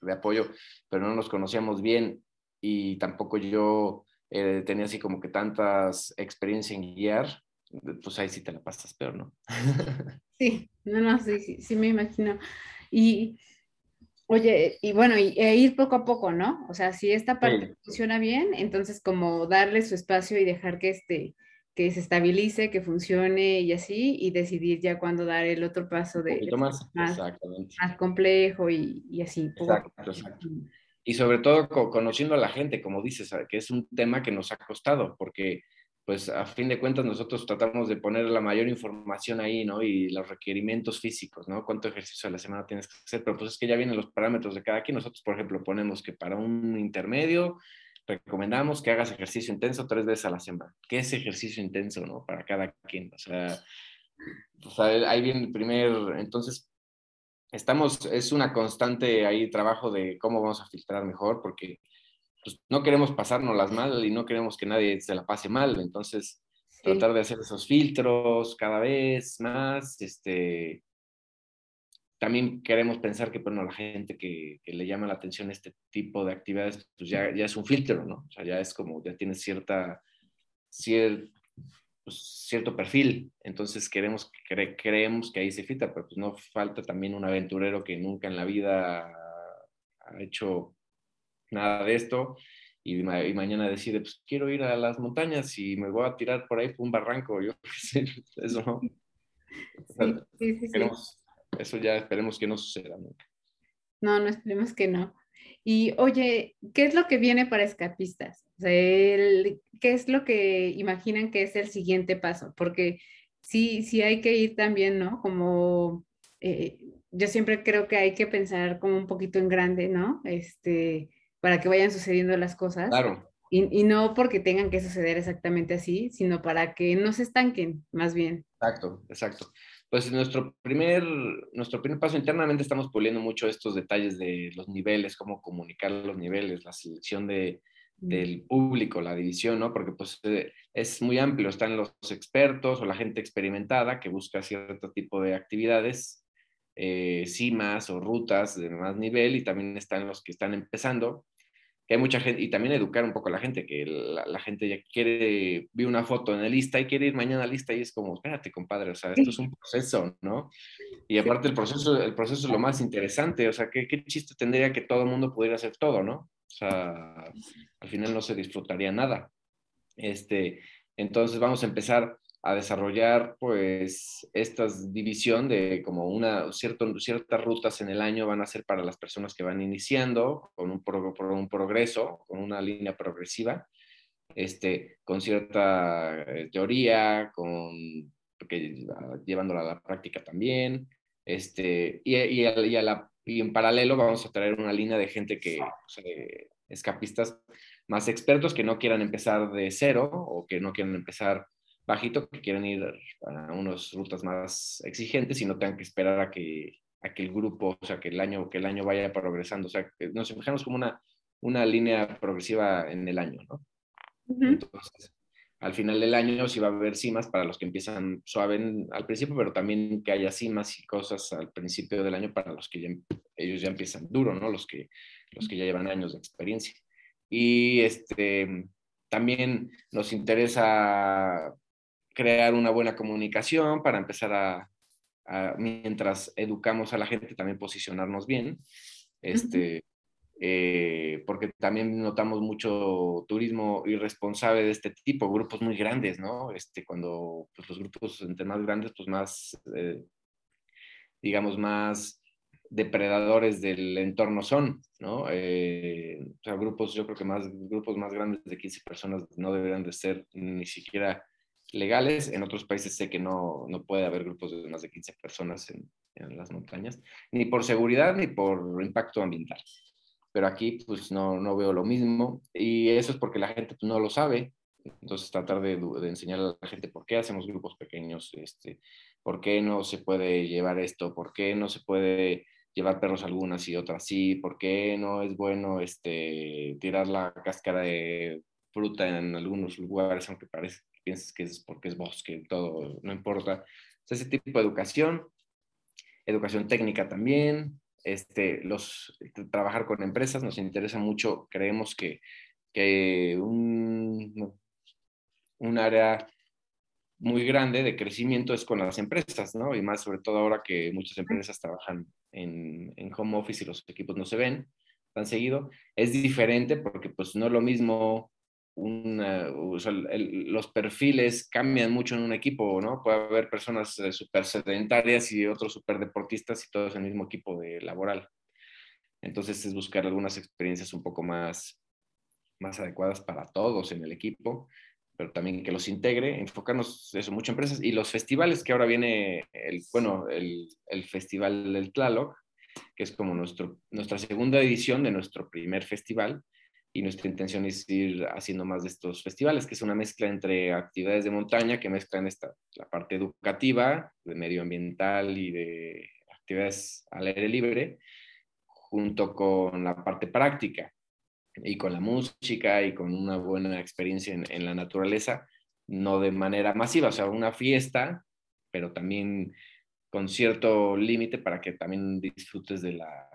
de apoyo, pero no nos conocíamos bien y tampoco yo eh, tenía así como que tantas experiencia en guiar, pues ahí sí te la pasas peor, ¿no? Sí, no, no, sí, sí, sí me imagino. Y, oye, y bueno, y, e ir poco a poco, ¿no? O sea, si esta parte sí. funciona bien, entonces como darle su espacio y dejar que este que se estabilice, que funcione y así, y decidir ya cuándo dar el otro paso de más, más, más, complejo y, y así. Exacto, exacto. Y sobre todo conociendo a la gente, como dices, que es un tema que nos ha costado, porque pues a fin de cuentas nosotros tratamos de poner la mayor información ahí, ¿no? Y los requerimientos físicos, ¿no? ¿Cuánto ejercicio a la semana tienes que hacer? Pero pues es que ya vienen los parámetros de cada quien. Nosotros, por ejemplo, ponemos que para un intermedio recomendamos que hagas ejercicio intenso tres veces a la semana. ¿Qué es ejercicio intenso, no? Para cada quien. O sea, o sea ahí viene el primer, entonces, estamos, es una constante ahí trabajo de cómo vamos a filtrar mejor, porque pues, no queremos pasarnos las mal y no queremos que nadie se la pase mal. Entonces, sí. tratar de hacer esos filtros cada vez más, este, también queremos pensar que, bueno, la gente que, que, le llama la atención este tipo de actividades, pues ya, ya es un filtro, ¿no? O sea, ya es como, ya tiene cierta, cier, pues, cierto perfil, entonces queremos, cre, creemos que ahí se filtra, pero pues no falta también un aventurero que nunca en la vida ha hecho nada de esto y, ma y mañana decide, pues quiero ir a las montañas y me voy a tirar por ahí por un barranco, yo eso no. O sea, sí, sí, sí, queremos, eso ya esperemos que no suceda nunca. No, no esperemos que no. Y oye, ¿qué es lo que viene para escapistas? O sea, el, ¿Qué es lo que imaginan que es el siguiente paso? Porque sí, sí hay que ir también, ¿no? Como eh, yo siempre creo que hay que pensar como un poquito en grande, ¿no? Este, para que vayan sucediendo las cosas. Claro. Y, y, no porque tengan que suceder exactamente así, sino para que no se estanquen, más bien. Exacto, exacto. Pues nuestro primer, nuestro primer paso internamente estamos puliendo mucho estos detalles de los niveles, cómo comunicar los niveles, la selección de, mm. del público, la división, ¿no? Porque pues eh, es muy amplio, están los expertos o la gente experimentada que busca cierto tipo de actividades, eh, cimas o rutas de más nivel y también están los que están empezando que hay mucha gente, y también educar un poco a la gente, que la, gente ya quiere, vi una foto en el lista y quiere ir mañana a lista y es como, espérate, compadre, o sea, esto es un proceso, ¿no? Y aparte el proceso, el proceso es lo más interesante, o sea, ¿qué, qué chiste tendría que todo el mundo pudiera hacer todo, ¿no? O sea, al final no se disfrutaría nada. Este, entonces vamos a empezar a desarrollar pues esta división de como una cierto, ciertas rutas en el año van a ser para las personas que van iniciando con un, un progreso, con una línea progresiva, este, con cierta eh, teoría, con, que, llevándola a la práctica también, este, y, y, y, la, y, en paralelo vamos a traer una línea de gente que, escapistas más expertos que no quieran empezar de cero o que no quieran empezar bajito que quieren ir a unas rutas más exigentes y no tengan que esperar a que, a que el grupo, o sea, que el año, que el año vaya progresando. O sea, que nos imaginamos como una, una línea progresiva en el año, ¿no? Entonces, al final del año sí va a haber cimas para los que empiezan suave al principio, pero también que haya cimas y cosas al principio del año para los que ya, ellos ya empiezan duro, ¿no? Los que, los que ya llevan años de experiencia. Y este, también nos interesa crear una buena comunicación para empezar a, mientras educamos a la gente, también posicionarnos bien. Este, eh, porque también notamos mucho turismo irresponsable de este tipo, grupos muy grandes, ¿no? Este, cuando pues, los grupos entre más grandes, pues más, eh, digamos, más depredadores del entorno son, ¿no? Eh, o sea, grupos, yo creo que más, grupos más grandes de 15 personas no deberían de ser ni siquiera legales. En otros países sé que no, no puede haber grupos de más de 15 personas en, en, las montañas, ni por seguridad ni por impacto ambiental. Pero aquí pues no, no veo lo mismo y eso es porque la gente pues, no lo sabe. Entonces tratar de, de, enseñar a la gente por qué hacemos grupos pequeños, este, por qué no se puede llevar esto, por qué no se puede llevar perros algunas y otras sí, por qué no es bueno este, tirar la cáscara de fruta en algunos lugares, aunque parece piensas que es porque es bosque, todo, no importa. ese tipo de educación, educación técnica también, este, los, trabajar con empresas nos interesa mucho, creemos que, que un, un área muy grande de crecimiento es con las empresas, ¿no? Y más sobre todo ahora que muchas empresas trabajan en, en, home office y los equipos no se ven tan seguido. Es diferente porque pues no es lo mismo los perfiles cambian mucho en un equipo, ¿no? Puede haber personas eh, súper sedentarias y otros súper deportistas y todos en el mismo equipo de laboral. Entonces es buscar algunas experiencias un poco más, más adecuadas para todos en el equipo, pero también que los integre, enfocarnos eso mucho en empresas y los festivales que ahora viene, el, bueno, el, el Festival del Tlaloc, que es como nuestro, nuestra segunda edición de nuestro primer festival, y nuestra intención es ir haciendo más de estos festivales, que es una mezcla entre actividades de montaña que mezclan esta, la parte educativa, de medioambiental y de actividades al aire libre, junto con la parte práctica y con la música y con una buena experiencia en, en la naturaleza, no de manera masiva, o sea, una fiesta, pero también con cierto límite para que también disfrutes de la,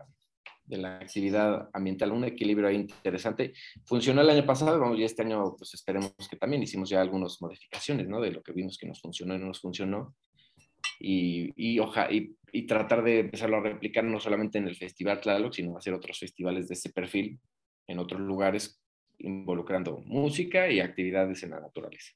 de la actividad ambiental, un equilibrio ahí interesante. Funcionó el año pasado, vamos, y este año pues esperemos que también hicimos ya algunas modificaciones, ¿no? De lo que vimos que nos funcionó y no nos funcionó. Y, y, y, y, tratar de empezarlo a replicar no solamente en el Festival Tlaloc, sino hacer otros festivales de ese perfil en otros lugares involucrando música y actividades en la naturaleza.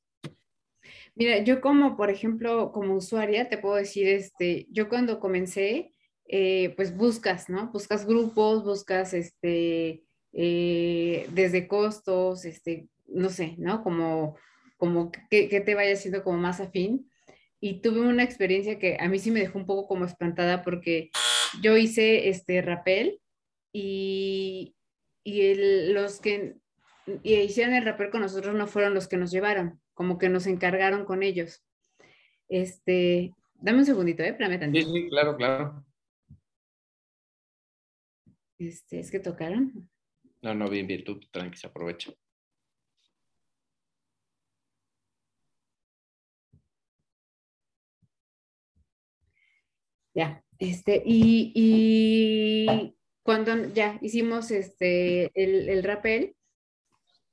Mira, yo como, por ejemplo, como usuaria, te puedo decir, este, yo cuando comencé, eh, pues buscas, ¿no? Buscas grupos, buscas este, eh, desde costos, este, no sé, ¿no? Como, como que, te vaya siendo como más afín. Y tuve una experiencia que a mí sí me dejó un poco como espantada porque yo hice este rapel y, y los que y hicieron el rapel con nosotros no fueron los que nos llevaron, como que nos encargaron con ellos. Este, Dame un segundito, ¿eh? Espérame tantito. Sí, sí, claro, claro. Este, es que tocaron. No, no, bien, bien, tú tranqui, se aprovecha. Ya, este, y, y cuando ya hicimos este, el, el rappel,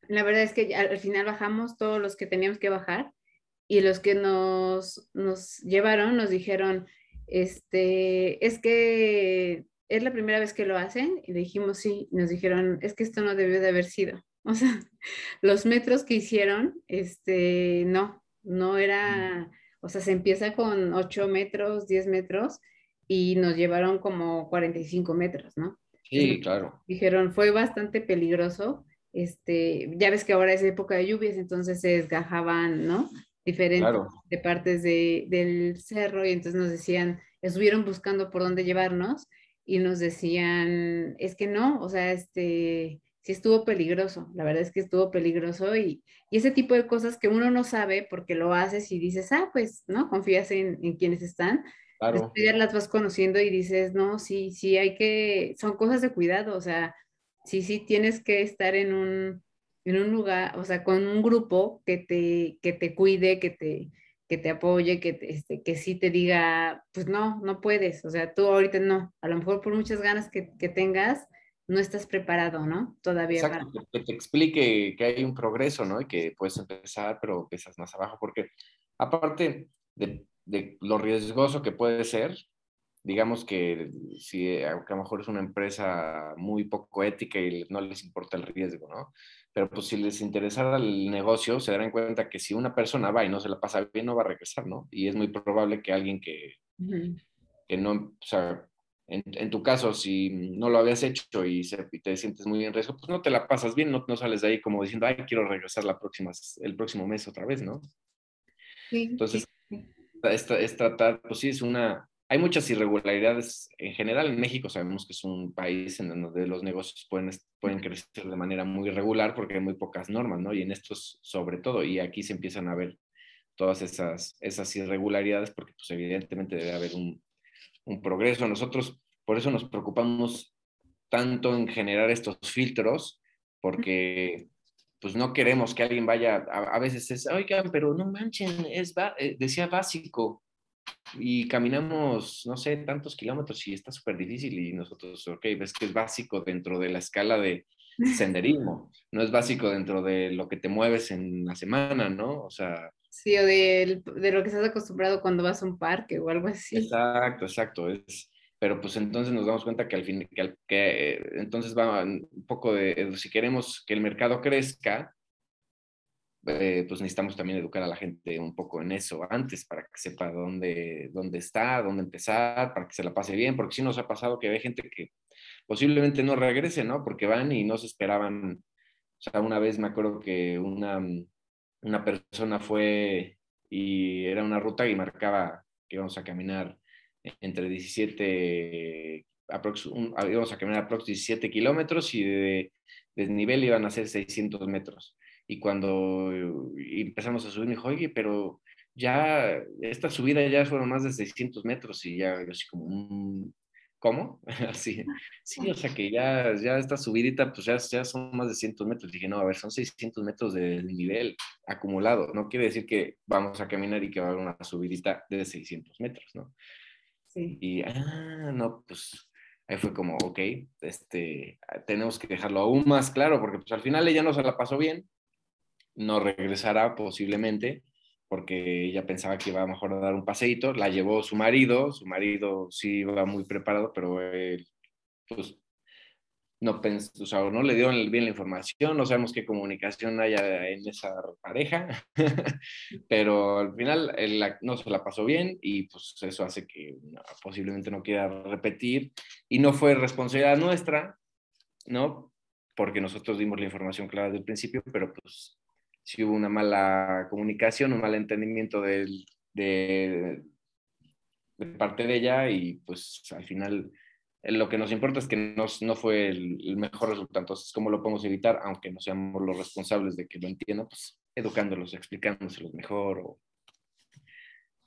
la verdad es que al final bajamos todos los que teníamos que bajar y los que nos, nos llevaron nos dijeron, este, es que es la primera vez que lo hacen y dijimos sí, nos dijeron, es que esto no debió de haber sido. O sea, los metros que hicieron, este, no, no era, o sea, se empieza con 8 metros, 10 metros y nos llevaron como 45 metros, ¿no? Sí, claro. Dijeron, fue bastante peligroso. Este, ya ves que ahora es época de lluvias, entonces se desgajaban, ¿no? Diferentes de partes de, del cerro y entonces nos decían, estuvieron buscando por dónde llevarnos y nos decían, es que no, o sea, este, sí estuvo peligroso, la verdad es que estuvo peligroso y, y ese tipo de cosas que uno no sabe porque lo haces y dices, ah, pues, ¿no? Confías en, en quienes están, Claro. ya las vas conociendo y dices, no, sí, sí, hay que, son cosas de cuidado, o sea, sí, sí, tienes que estar en un, en un lugar, o sea, con un grupo que te, que te cuide, que te, que te apoye, que, este, que sí te diga, pues no, no puedes, o sea, tú ahorita no, a lo mejor por muchas ganas que, que tengas, no estás preparado, ¿no? Todavía. Exacto, que te explique que hay un progreso, ¿no? Y que puedes empezar, pero empiezas más abajo, porque aparte de de lo riesgoso que puede ser, digamos que si a lo mejor es una empresa muy poco ética y no les importa el riesgo, ¿no? Pero pues si les interesara el negocio, se darán cuenta que si una persona va y no se la pasa bien, no va a regresar, ¿no? Y es muy probable que alguien que, que no, o sea, en, tu caso, si no lo habías hecho y, te sientes muy en riesgo, pues no te la pasas bien, no, no sales de ahí como diciendo, ay, quiero regresar la próxima, el próximo mes otra vez, ¿no? Sí, Entonces, es, tratar, pues sí, es una, hay muchas irregularidades en general en México, sabemos que es un país en donde los negocios pueden, pueden crecer de manera muy irregular porque hay muy pocas normas, ¿no? Y en estos sobre todo, y aquí se empiezan a ver todas esas, esas irregularidades porque pues evidentemente debe haber un, un progreso. Nosotros por eso nos preocupamos tanto en generar estos filtros porque pues no queremos que alguien vaya, a, veces es, oigan, pero no manchen, es eh, decía básico, y caminamos, no sé, tantos kilómetros y está súper difícil y nosotros, ok, ves que es básico dentro de la escala de senderismo, no es básico dentro de lo que te mueves en la semana, ¿no? O sea... Sí, o de, de lo que estás acostumbrado cuando vas a un parque o algo así. Exacto, exacto, es, pero pues entonces nos damos cuenta que al fin, que, que entonces va un poco de, si queremos que el mercado crezca, eh, pues necesitamos también educar a la gente un poco en eso antes para que sepa dónde, dónde está, dónde empezar, para que se la pase bien, porque sí nos ha pasado que hay gente que posiblemente no regrese, ¿no? Porque van y no se esperaban. O sea, una vez me acuerdo que una, una persona fue y era una ruta y marcaba que íbamos a caminar entre 17, íbamos a caminar aproximadamente 17 kilómetros y de desnivel iban a ser 600 metros. Y cuando empezamos a subir, me dijo, oye, pero ya esta subida ya fueron más de 600 metros y ya yo así como, mm, ¿cómo? Así, sí, o sea que ya, ya esta subidita, pues ya, ya son más de 100 metros. Dije, no, a ver, son 600 metros de nivel acumulado. No quiere decir que vamos a caminar y que va a haber una subidita de 600 metros, ¿no? Y, ah, no, pues ahí fue como, ok, este, tenemos que dejarlo aún más claro, porque pues al final ella no se la pasó bien, no regresará posiblemente, porque ella pensaba que iba a mejor dar un paseíto, la llevó su marido, su marido sí iba muy preparado, pero él, pues no pensó, o sea, no le dio bien la información, no sabemos qué comunicación haya en esa pareja, pero al final él no se la pasó bien y pues eso hace que posiblemente no quiera repetir y no fue responsabilidad nuestra, ¿no? Porque nosotros dimos la información clara desde el principio, pero pues si hubo una mala comunicación, un mal entendimiento de, de parte de ella y pues al final lo que nos importa es que no, no fue el, mejor resultado. Entonces, ¿cómo lo podemos evitar? Aunque no seamos los responsables de que lo entiendan, pues educándolos, explicándoselos mejor o,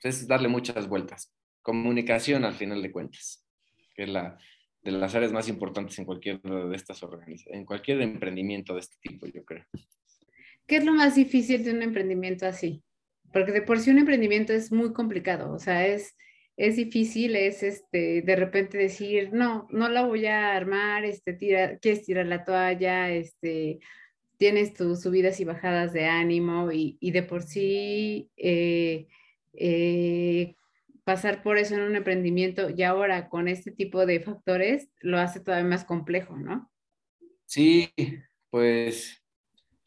es darle muchas vueltas. Comunicación al final de cuentas, que es la de las áreas más importantes en cualquier de estas organizaciones, en cualquier emprendimiento de este tipo, yo creo. ¿Qué es lo más difícil de un emprendimiento así? Porque de por sí un emprendimiento es muy complicado, o sea, es, es difícil, es este, de repente decir, no, no la voy a armar, este, tira, quieres tirar la toalla, este, tienes tus subidas y bajadas de ánimo y, y de por sí eh, eh, pasar por eso en un emprendimiento y ahora con este tipo de factores lo hace todavía más complejo, ¿no? Sí, pues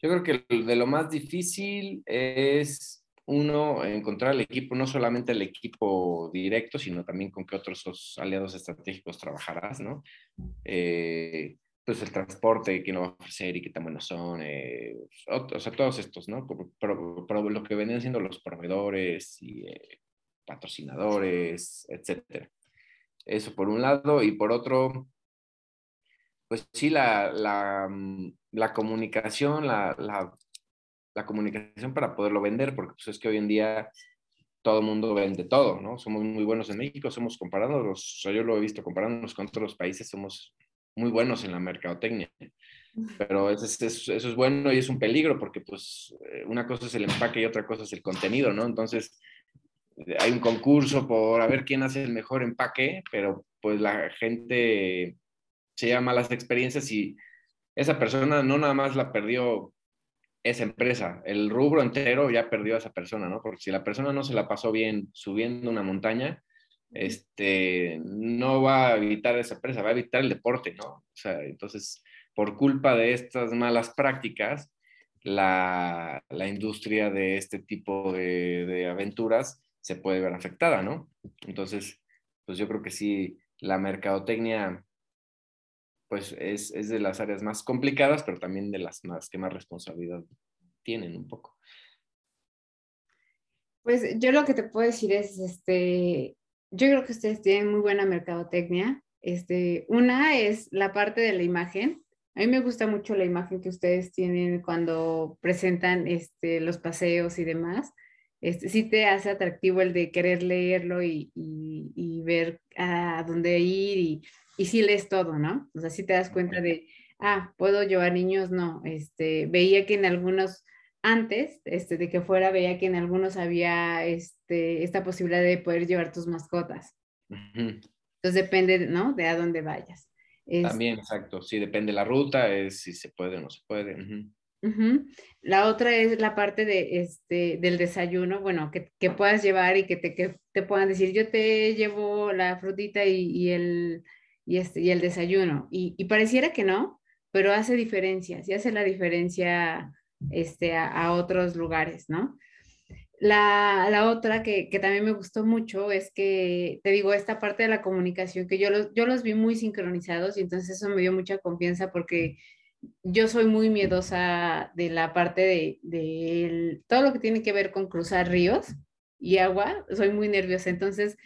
yo creo que de lo más difícil es uno encontrar el equipo, no solamente el equipo directo, sino también con qué otros aliados estratégicos trabajarás, ¿no? Eh, pues el transporte, quién lo va a ofrecer y qué tan buenos son, eh, o, sea, todos estos, ¿no? Pero, pero, lo que venían siendo los proveedores y eh, patrocinadores, etcétera. Eso por un lado, y por otro, pues sí, la, la, mm, la comunicación, la, la, la, comunicación para poderlo vender, porque pues es que hoy en día todo el mundo vende todo, ¿no? Somos muy buenos en México, somos comparándonos, o sea, yo lo he visto comparándonos con otros países, somos muy buenos en la mercadotecnia. Pero eso es, eso es, bueno y es un peligro porque pues eh, una cosa es el empaque y otra cosa es el contenido, ¿no? Entonces, hay un concurso por a ver quién hace el mejor empaque, pero pues la gente se lleva malas experiencias y esa persona no nada más la perdió esa empresa, el rubro entero ya perdió a esa persona, ¿no? Porque si la persona no se la pasó bien subiendo una montaña, este, no va a evitar esa empresa, va a evitar el deporte, ¿no? O sea, entonces, por culpa de estas malas prácticas, la, la industria de este tipo de, de aventuras se puede ver afectada, ¿no? Entonces, pues yo creo que sí, la mercadotecnia, pues es, es de las áreas más complicadas, pero también de las más que más responsabilidad tienen un poco. Pues yo lo que te puedo decir es, este, yo creo que ustedes tienen muy buena mercadotecnia. Este, una es la parte de la imagen. A mí me gusta mucho la imagen que ustedes tienen cuando presentan este, los paseos y demás este, sí te hace atractivo el de querer leerlo y, y, ver a dónde ir y, y sí lees todo, ¿no? O sea, sí te das cuenta de, ah, puedo llevar niños, no, este, veía que en algunos, antes este, de que fuera, veía que en algunos había este, esta posibilidad de poder llevar tus mascotas. Entonces depende, ¿no? De a dónde vayas. También, exacto, sí, depende la ruta, es si se puede o no se puede. La otra es la parte de, este, del desayuno, bueno, que, que puedas llevar y que te, que te, puedan decir, yo te llevo la frutita y, y el, y, este, y el desayuno. Y, pareciera que no, pero hace diferencias y hace la diferencia este, a, a otros lugares, ¿no? La, la, otra que, que, también me gustó mucho es que, te digo, esta parte de la comunicación, que yo los, yo los vi muy sincronizados y entonces eso me dio mucha confianza porque yo soy muy miedosa de la parte de, todo lo que tiene que ver con cruzar ríos y agua, soy muy nerviosa, entonces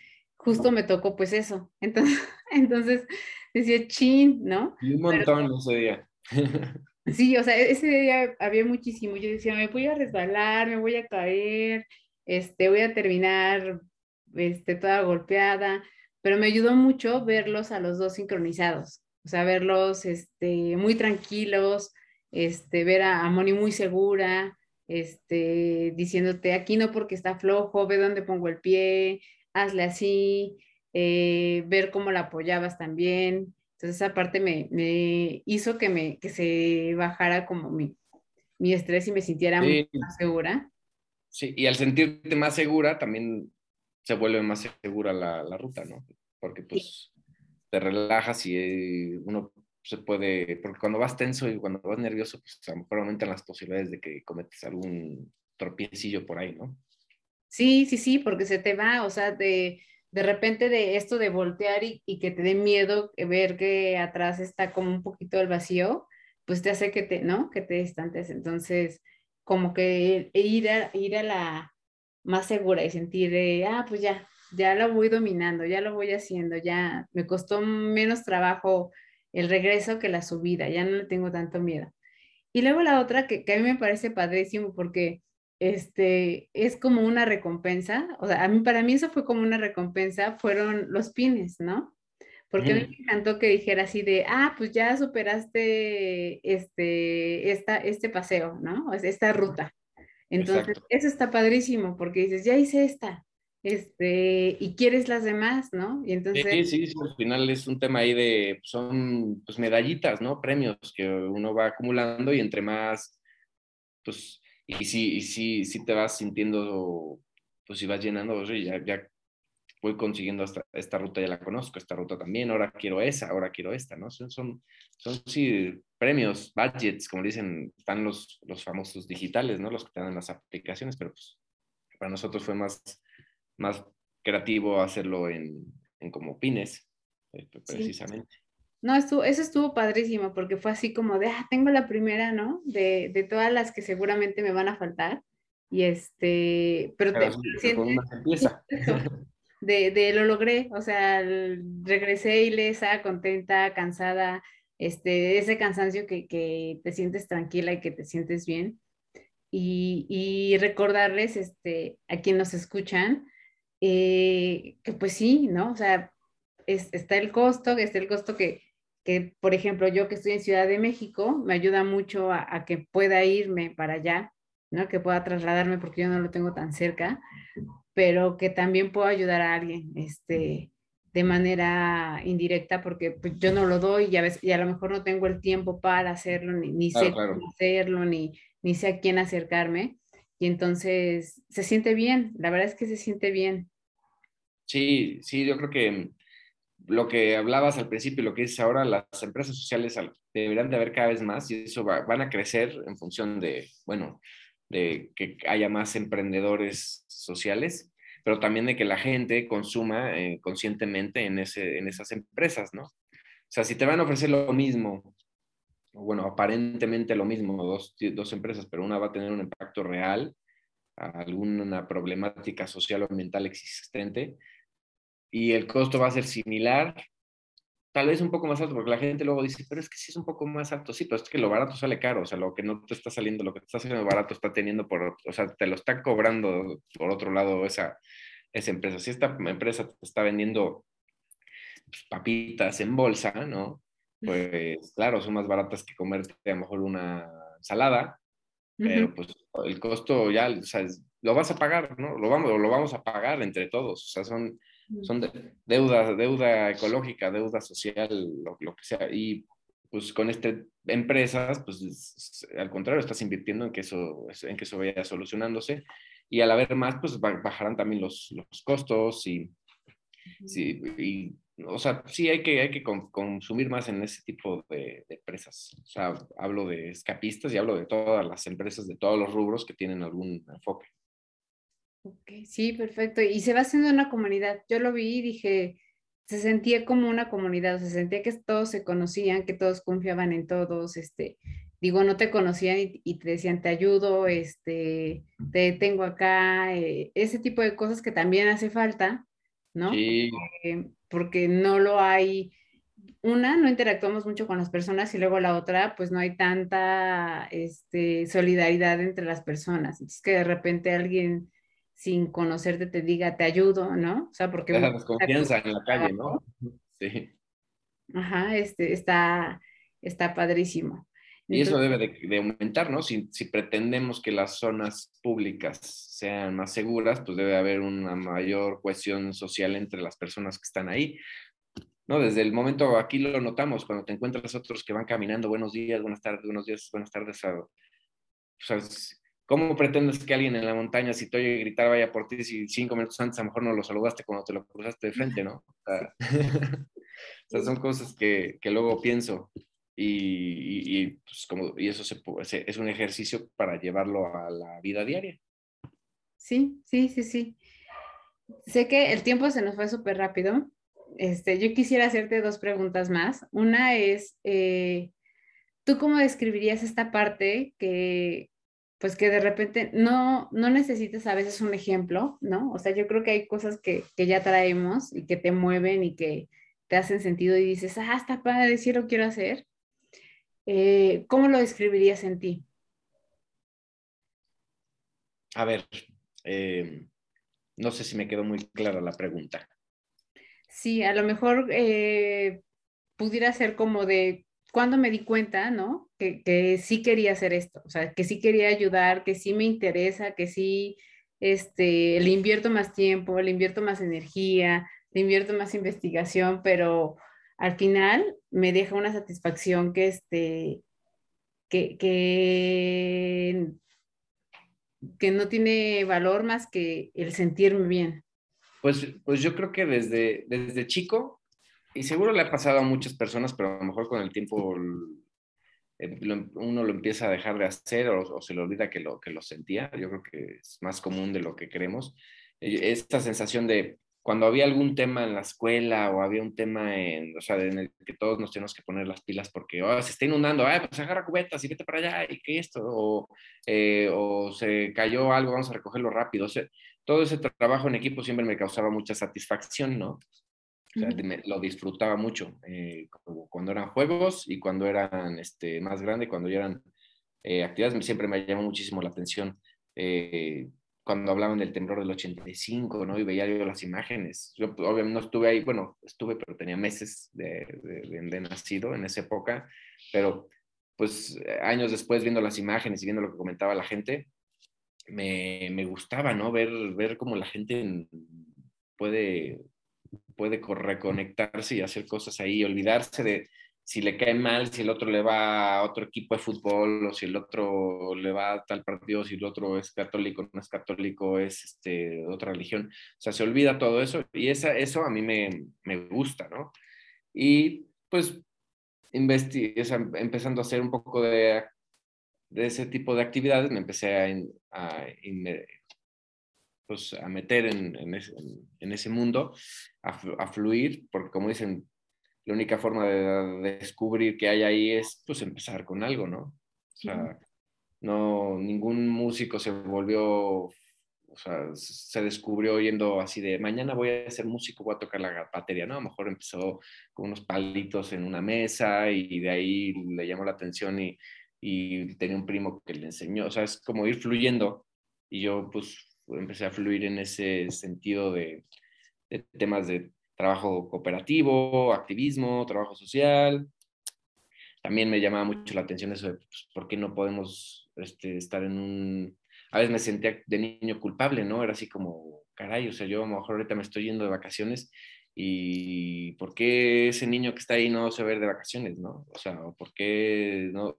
justo me tocó pues eso, entonces, entonces decía, chin, ¿no? Y un montón ese día. sí, o sea, ese día había muchísimo, yo decía, me voy a resbalar, me voy a caer, este, voy a terminar este, toda golpeada, pero me ayudó mucho verlos a los dos sincronizados, o sea, verlos este, muy tranquilos, este, ver a, Moni muy segura, este, diciéndote aquí no porque está flojo, ve dónde pongo el pie, hazle así, eh, ver cómo la apoyabas también. Entonces esa parte me, me hizo que, me, que se bajara como mi, mi estrés y me sintiera más segura. Sí, y al sentirte más segura también se vuelve más segura la, la ruta, ¿no? Porque pues te relajas y eh, uno se puede, porque cuando vas tenso y cuando vas nervioso, pues a lo mejor aumentan las posibilidades de que cometes algún tropiecillo por ahí, ¿no? Sí, sí, sí, porque se te va, o sea, de, de repente de esto de voltear y, que te dé miedo ver que atrás está como un poquito el vacío, pues te hace que te, ¿no? Que te distantes. Entonces, como que ir a, ir a la más segura y sentir, ah, pues ya, ya lo voy dominando, ya lo voy haciendo, ya me costó menos trabajo el regreso que la subida, ya no le tengo tanto miedo. Y luego la otra que, que a mí me parece padrísimo porque este, es como una recompensa, o sea, a mí, para mí eso fue como una recompensa, fueron los pines, ¿no? Porque a mí me encantó que dijera así de, ah, pues ya superaste este, esta, este paseo, ¿no? Esta ruta. Entonces, eso está padrísimo porque dices, ya hice esta, este, y quieres las demás, ¿no? Y entonces... Sí, sí, sí, al final es un tema ahí de, son pues medallitas, ¿no? Premios que uno va acumulando y entre más, pues, y sí, y sí, sí te vas sintiendo, pues si vas llenando, ya, ya voy consiguiendo esta, esta ruta, ya la conozco, esta ruta también, ahora quiero esa, ahora quiero esta, ¿no? Son, son, son sí, premios, budgets, como dicen, están los, los famosos digitales, ¿no? Los que te dan las aplicaciones, pero pues para nosotros fue más, más creativo hacerlo en, en como pines, eh, precisamente. No, estuvo, eso estuvo padrísimo porque fue así como de, ah, tengo la primera, ¿no? De, de todas las que seguramente me van a faltar. Y este, pero, te, de, de, lo logré, o sea, regresé ilesa, contenta, cansada, este, ese cansancio que, que te sientes tranquila y que te sientes bien. Y, y recordarles este, a quienes nos escuchan eh, que pues sí, ¿no? O sea, está el costo, está el costo que, que, por ejemplo, yo que estoy en Ciudad de México, me ayuda mucho a, a que pueda irme para allá, ¿no? Que pueda trasladarme porque yo no lo tengo tan cerca pero que también puedo ayudar a alguien este, de manera indirecta porque pues, yo no lo doy y a, veces, y a lo mejor no tengo el tiempo para hacerlo, ni, ni sé cómo hacerlo, ni, ni sé a quién acercarme. Y entonces se siente bien, la verdad es que se siente bien. Sí, sí, yo creo que lo que hablabas al principio y lo que dices ahora, las empresas sociales deberían de haber cada vez más y eso van a crecer en función de, bueno, de que haya más emprendedores sociales, pero también de que la gente consuma eh, conscientemente en, ese, en esas empresas, ¿no? O sea, si te van a ofrecer lo mismo, bueno, aparentemente lo mismo, dos, dos empresas, pero una va a tener un impacto real, alguna problemática social o ambiental existente, y el costo va a ser similar, tal vez un poco más alto, porque la gente luego dice, pero es que sí es un poco más alto, sí, pero es que lo barato sale caro, o sea, lo que no te está saliendo, lo que te está haciendo barato está teniendo por, o sea, te lo está cobrando por otro lado esa, esa empresa. Si esta empresa te está vendiendo pues, papitas en bolsa, ¿no? Pues claro, son más baratas que comerte a lo mejor una ensalada, pero pues el costo ya, o sea, lo vas a pagar, ¿no? Lo vamos, lo vamos a pagar entre todos, o sea, son son deuda, deuda ecológica, deuda social, lo, lo, que sea. Y pues con este empresas, pues al contrario, estás invirtiendo en que eso, en que eso vaya solucionándose. Y al haber más, pues bajarán también los, los costos y, sí, y, o sea, sí hay que, hay que consumir más en ese tipo de, de, empresas. O sea, hablo de escapistas y hablo de todas las empresas de todos los rubros que tienen algún enfoque. Ok, sí, perfecto. Y se va haciendo una comunidad. Yo lo vi y dije, se sentía como una comunidad, se sentía que todos se conocían, que todos confiaban en todos, este, digo, no te conocían y, te decían, te ayudo, este, te tengo acá, eh, ese tipo de cosas que también hace falta, ¿no? Sí. Porque, porque, no lo hay, una, no interactuamos mucho con las personas y luego la otra, pues no hay tanta, este, solidaridad entre las personas. Entonces que de repente alguien sin conocerte te diga, te ayudo, ¿no? O sea, porque... Dejas confianza en la calle, ¿no? Sí. Ajá, este, está, está padrísimo. Y eso debe de, aumentar, ¿no? Si, si, pretendemos que las zonas públicas sean más seguras, pues debe haber una mayor cohesión social entre las personas que están ahí. ¿no? Desde el momento, aquí lo notamos, cuando te encuentras otros que van caminando, buenos días, buenas tardes, buenos días, buenas tardes, o sea, ¿Cómo pretendes que alguien en la montaña, si te oye gritar, vaya por ti si cinco minutos antes a lo mejor no lo saludaste cuando te lo cruzaste de frente, ¿no? O sea, son cosas que, que luego pienso y, y, pues como, y eso se, es un ejercicio para llevarlo a la vida diaria. Sí, sí, sí, sí. Sé que el tiempo se nos fue súper rápido. Este, yo quisiera hacerte dos preguntas más. Una es, eh, ¿tú cómo describirías esta parte que, pues que de repente no, no necesitas a veces un ejemplo, ¿no? O sea, yo creo que hay cosas que, que ya traemos y que te mueven y que te hacen sentido y dices, ah, está padre, sí lo quiero hacer. Eh, ¿Cómo lo describirías en ti? a ver, eh, no sé si me quedó muy clara la pregunta. Sí, a lo mejor eh, pudiera ser como de cuando me di cuenta, ¿no? Que, sí quería hacer esto, o sea, que sí quería ayudar, que sí me interesa, que sí este, le invierto más tiempo, le invierto más energía, le invierto más investigación, pero al final me deja una satisfacción que, este, que, que, que no tiene valor más que el sentirme bien. Pues, pues yo creo que desde, desde chico, y seguro le ha pasado a muchas personas, pero a lo mejor con el tiempo eh, uno lo empieza a dejar de hacer o, se le olvida que lo, que lo sentía. Yo creo que es más común de lo que creemos. Eh, esta sensación de cuando había algún tema en la escuela o había un tema en, o sea, en el que todos nos tenemos que poner las pilas porque oh, se está inundando, ah, pues agarra cubetas y vete para allá y qué esto, o, eh, o se cayó algo, vamos a recogerlo rápido. Todo ese trabajo en equipo siempre me causaba mucha satisfacción, ¿no? O sea, lo disfrutaba mucho eh, cuando eran juegos y cuando eran este, más grandes, cuando ya eran eh, actividades, siempre me llamó muchísimo la atención. Eh, cuando hablaban del temblor del 85, ¿no? Y veía yo las imágenes. Yo pues, obviamente no estuve ahí, bueno, estuve, pero tenía meses de, de, de, nacido en esa época, pero pues años después viendo las imágenes y viendo lo que comentaba la gente, me, me gustaba, ¿no? Ver, ver cómo la gente puede puede reconectarse y hacer cosas ahí, olvidarse de si le cae mal, si el otro le va a otro equipo de fútbol o si el otro le va a tal partido, si el otro es católico, no es católico, es este, otra religión. O sea, se olvida todo eso y esa, eso a mí me, me gusta, ¿no? Y pues empezando a hacer un poco de, de, ese tipo de actividades, me empecé a, a, pues, a meter en, en, ese, en ese, mundo, a, fluir, porque como dicen, la única forma de, descubrir que hay ahí es pues empezar con algo, ¿no? O sea, no, ningún músico se volvió, o sea, se descubrió yendo así de, mañana voy a ser músico, voy a tocar la batería, ¿no? A lo mejor empezó con unos palitos en una mesa y de ahí le llamó la atención y, y tenía un primo que le enseñó, o sea, es como ir fluyendo y yo pues empecé a fluir en ese sentido de, temas de trabajo cooperativo, activismo, trabajo social. También me llamaba mucho la atención eso de pues, por qué no podemos este, estar en un... A veces me sentía de niño culpable, ¿no? Era así como, caray, o sea, yo a lo mejor ahorita me estoy yendo de vacaciones y ¿por qué ese niño que está ahí no se va a ver de vacaciones, ¿no? O sea, ¿por qué no?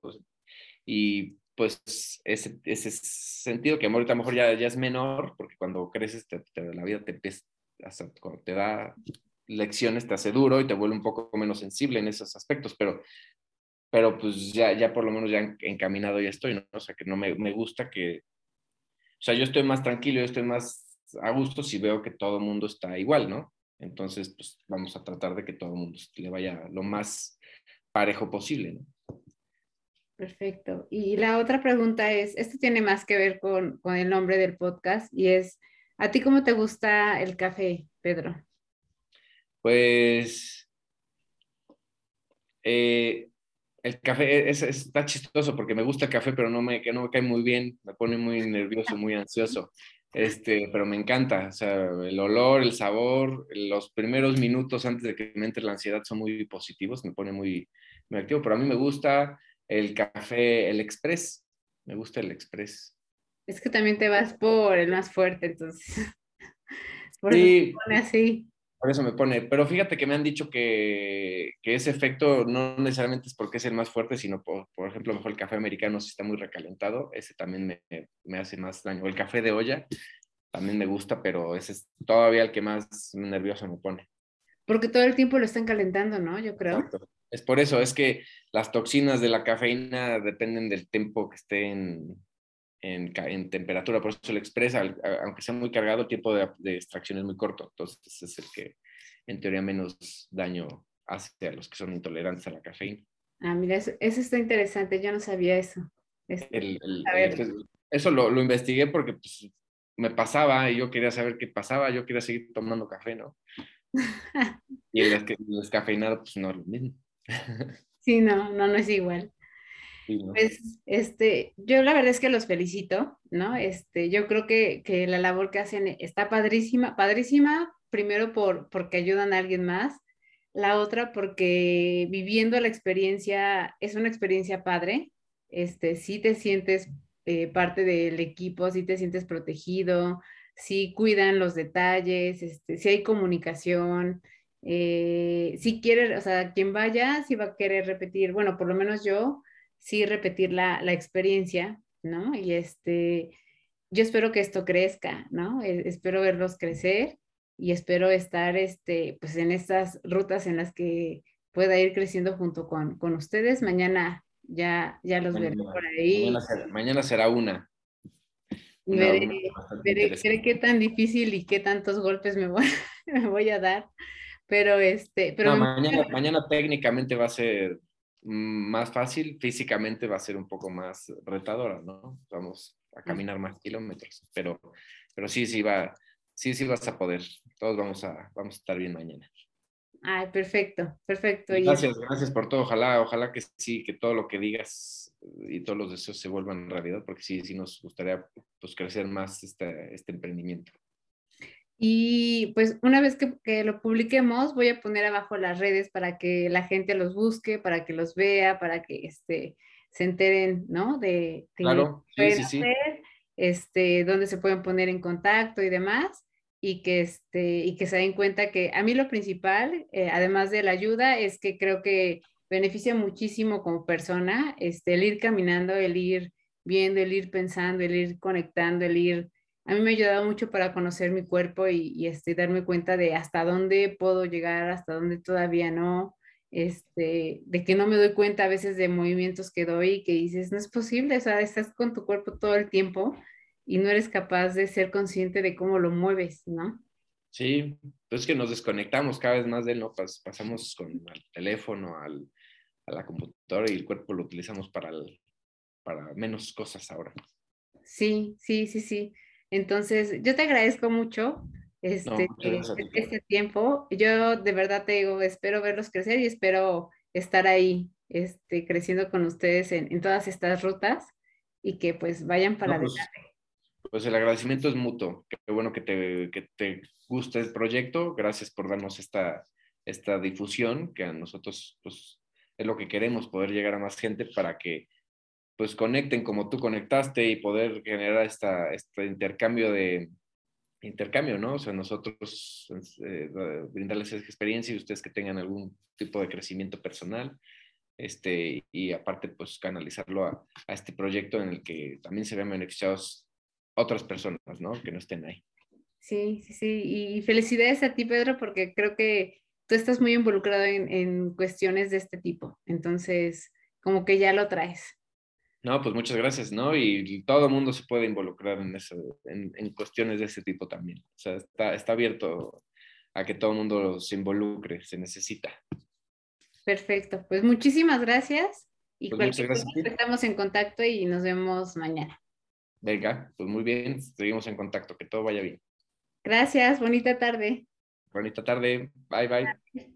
Y pues ese, sentido que ahorita a lo mejor ya, es menor, porque cuando creces la vida te da lecciones te hace duro y te vuelve un poco menos sensible en esos aspectos, pero, pero pues ya, ya por lo menos ya encaminado ya estoy, ¿no? O sea, que no me, me gusta que, o sea, yo estoy más tranquilo, yo estoy más a gusto si veo que todo el mundo está igual, ¿no? Entonces, pues vamos a tratar de que todo el mundo le vaya lo más parejo posible, ¿no? Perfecto. Y la otra pregunta es, esto tiene más que ver con, el nombre del podcast y es, ¿a ti cómo te gusta el café, Pedro? Pues eh, el café es, está chistoso porque me gusta el café, pero no me, que no me cae muy bien, me pone muy nervioso, muy ansioso. Este, pero me encanta, o sea, el olor, el sabor, los primeros minutos antes de que me entre la ansiedad son muy positivos, me pone muy, muy activo, pero a mí me gusta, el café, el express. Me gusta el express. Es que también te vas por el más fuerte, entonces. Por sí, eso me pone así. Por eso me pone. Pero fíjate que me han dicho que, ese efecto no necesariamente es porque es el más fuerte, sino por, por ejemplo, mejor el café americano si está muy recalentado, ese también me, me hace más daño. El café de olla también me gusta, pero ese es todavía el que más nervioso me pone. Porque todo el tiempo lo están calentando, ¿no? Yo creo. Exacto. Es por eso, es que las toxinas de la cafeína dependen del tiempo que esté en, en, temperatura, por eso le expresa, aunque sea muy cargado, el tiempo de, extracción es muy corto, entonces es el que en teoría menos daño hace a los que son intolerantes a la cafeína. Ah, mira, eso, está interesante, yo no sabía eso. Este, eso lo, lo, investigué porque pues, me pasaba y yo quería saber qué pasaba, yo quería seguir tomando café, ¿no? y el, el descafeinado, pues no es lo mismo. Sí, no, no, no es igual. Pues, este, yo la verdad es que los felicito, ¿no? Este, yo creo que, que la labor que hacen está padrísima, padrísima, primero por, porque ayudan a alguien más, la otra porque viviendo la experiencia es una experiencia padre, este, sí te sientes eh, parte del equipo, sí te sientes protegido, sí cuidan los detalles, este, sí hay comunicación, eh, si quiere, o sea, quien vaya, sí va a querer repetir, bueno, por lo menos yo, sí repetir la, la experiencia, ¿no? Y este, yo espero que esto crezca, ¿no? E, espero verlos crecer y espero estar, este, pues en estas rutas en las que pueda ir creciendo junto con, con ustedes. Mañana ya, ya los veré por ahí. Mañana será, una. Y veré, qué tan difícil y qué tantos golpes me voy, me voy a dar. Pero este, pero mañana, mañana técnicamente va a ser más fácil, físicamente va a ser un poco más retadora, ¿no? Vamos a caminar más kilómetros, pero, pero sí, sí va, sí, sí vas a poder. Todos vamos a, vamos a estar bien mañana. Ay, perfecto, perfecto. Gracias, gracias por todo. Ojalá, ojalá que sí, que todo lo que digas y todos los deseos se vuelvan realidad, porque sí, sí nos gustaría pues, crecer más este, este emprendimiento. Y pues una vez que, lo publiquemos, voy a poner abajo las redes para que la gente los busque, para que los vea, para que este, se enteren, ¿no? De, claro, sí, sí, sí. este, dónde se pueden poner en contacto y demás y que, este, y que se den cuenta que a mí lo principal, eh, además de la ayuda, es que creo que beneficia muchísimo como persona este, el ir caminando, el ir viendo, el ir pensando, el ir conectando, el ir... A mí me ha ayudado mucho para conocer mi cuerpo y, este, darme cuenta de hasta dónde puedo llegar, hasta dónde todavía no, este, de que no me doy cuenta a veces de movimientos que doy y que dices, no es posible, o sea, estás con tu cuerpo todo el tiempo y no eres capaz de ser consciente de cómo lo mueves, ¿no? Sí, pues que nos desconectamos cada vez más de él, ¿no? pasamos con el teléfono, al, a la computadora y el cuerpo lo utilizamos para, para menos cosas ahora. Sí, sí, sí, sí. Entonces, yo te agradezco mucho este, este tiempo. Yo de verdad te digo, espero verlos crecer y espero estar ahí este, creciendo con ustedes en, en todas estas rutas y que pues vayan para pues, adelante pues el agradecimiento es mutuo. Qué bueno que te, que te guste el proyecto. Gracias por darnos esta, esta difusión, que a nosotros pues, es lo que queremos, poder llegar a más gente para que pues conecten como tú conectaste y poder generar esta, este intercambio de intercambio, ¿no? O sea, nosotros eh, brindarles esa experiencia y ustedes que tengan algún tipo de crecimiento personal, este, y aparte pues canalizarlo a, a este proyecto en el que también se vean beneficiados otras personas, ¿no? Que no estén ahí. Sí, sí, sí. Y felicidades a ti, Pedro, porque creo que tú estás muy involucrado en, cuestiones de este tipo. Entonces, como que ya lo traes. No, pues muchas gracias, ¿no? Y todo el mundo se puede involucrar en, eso, en, cuestiones de ese tipo también. O sea, está, está abierto a que todo el mundo se involucre, se necesita. Perfecto, pues muchísimas gracias. Y pues gracias estamos en contacto y nos vemos mañana. Venga, pues muy bien, seguimos en contacto, que todo vaya bien. Gracias, bonita tarde. Bonita tarde, bye bye.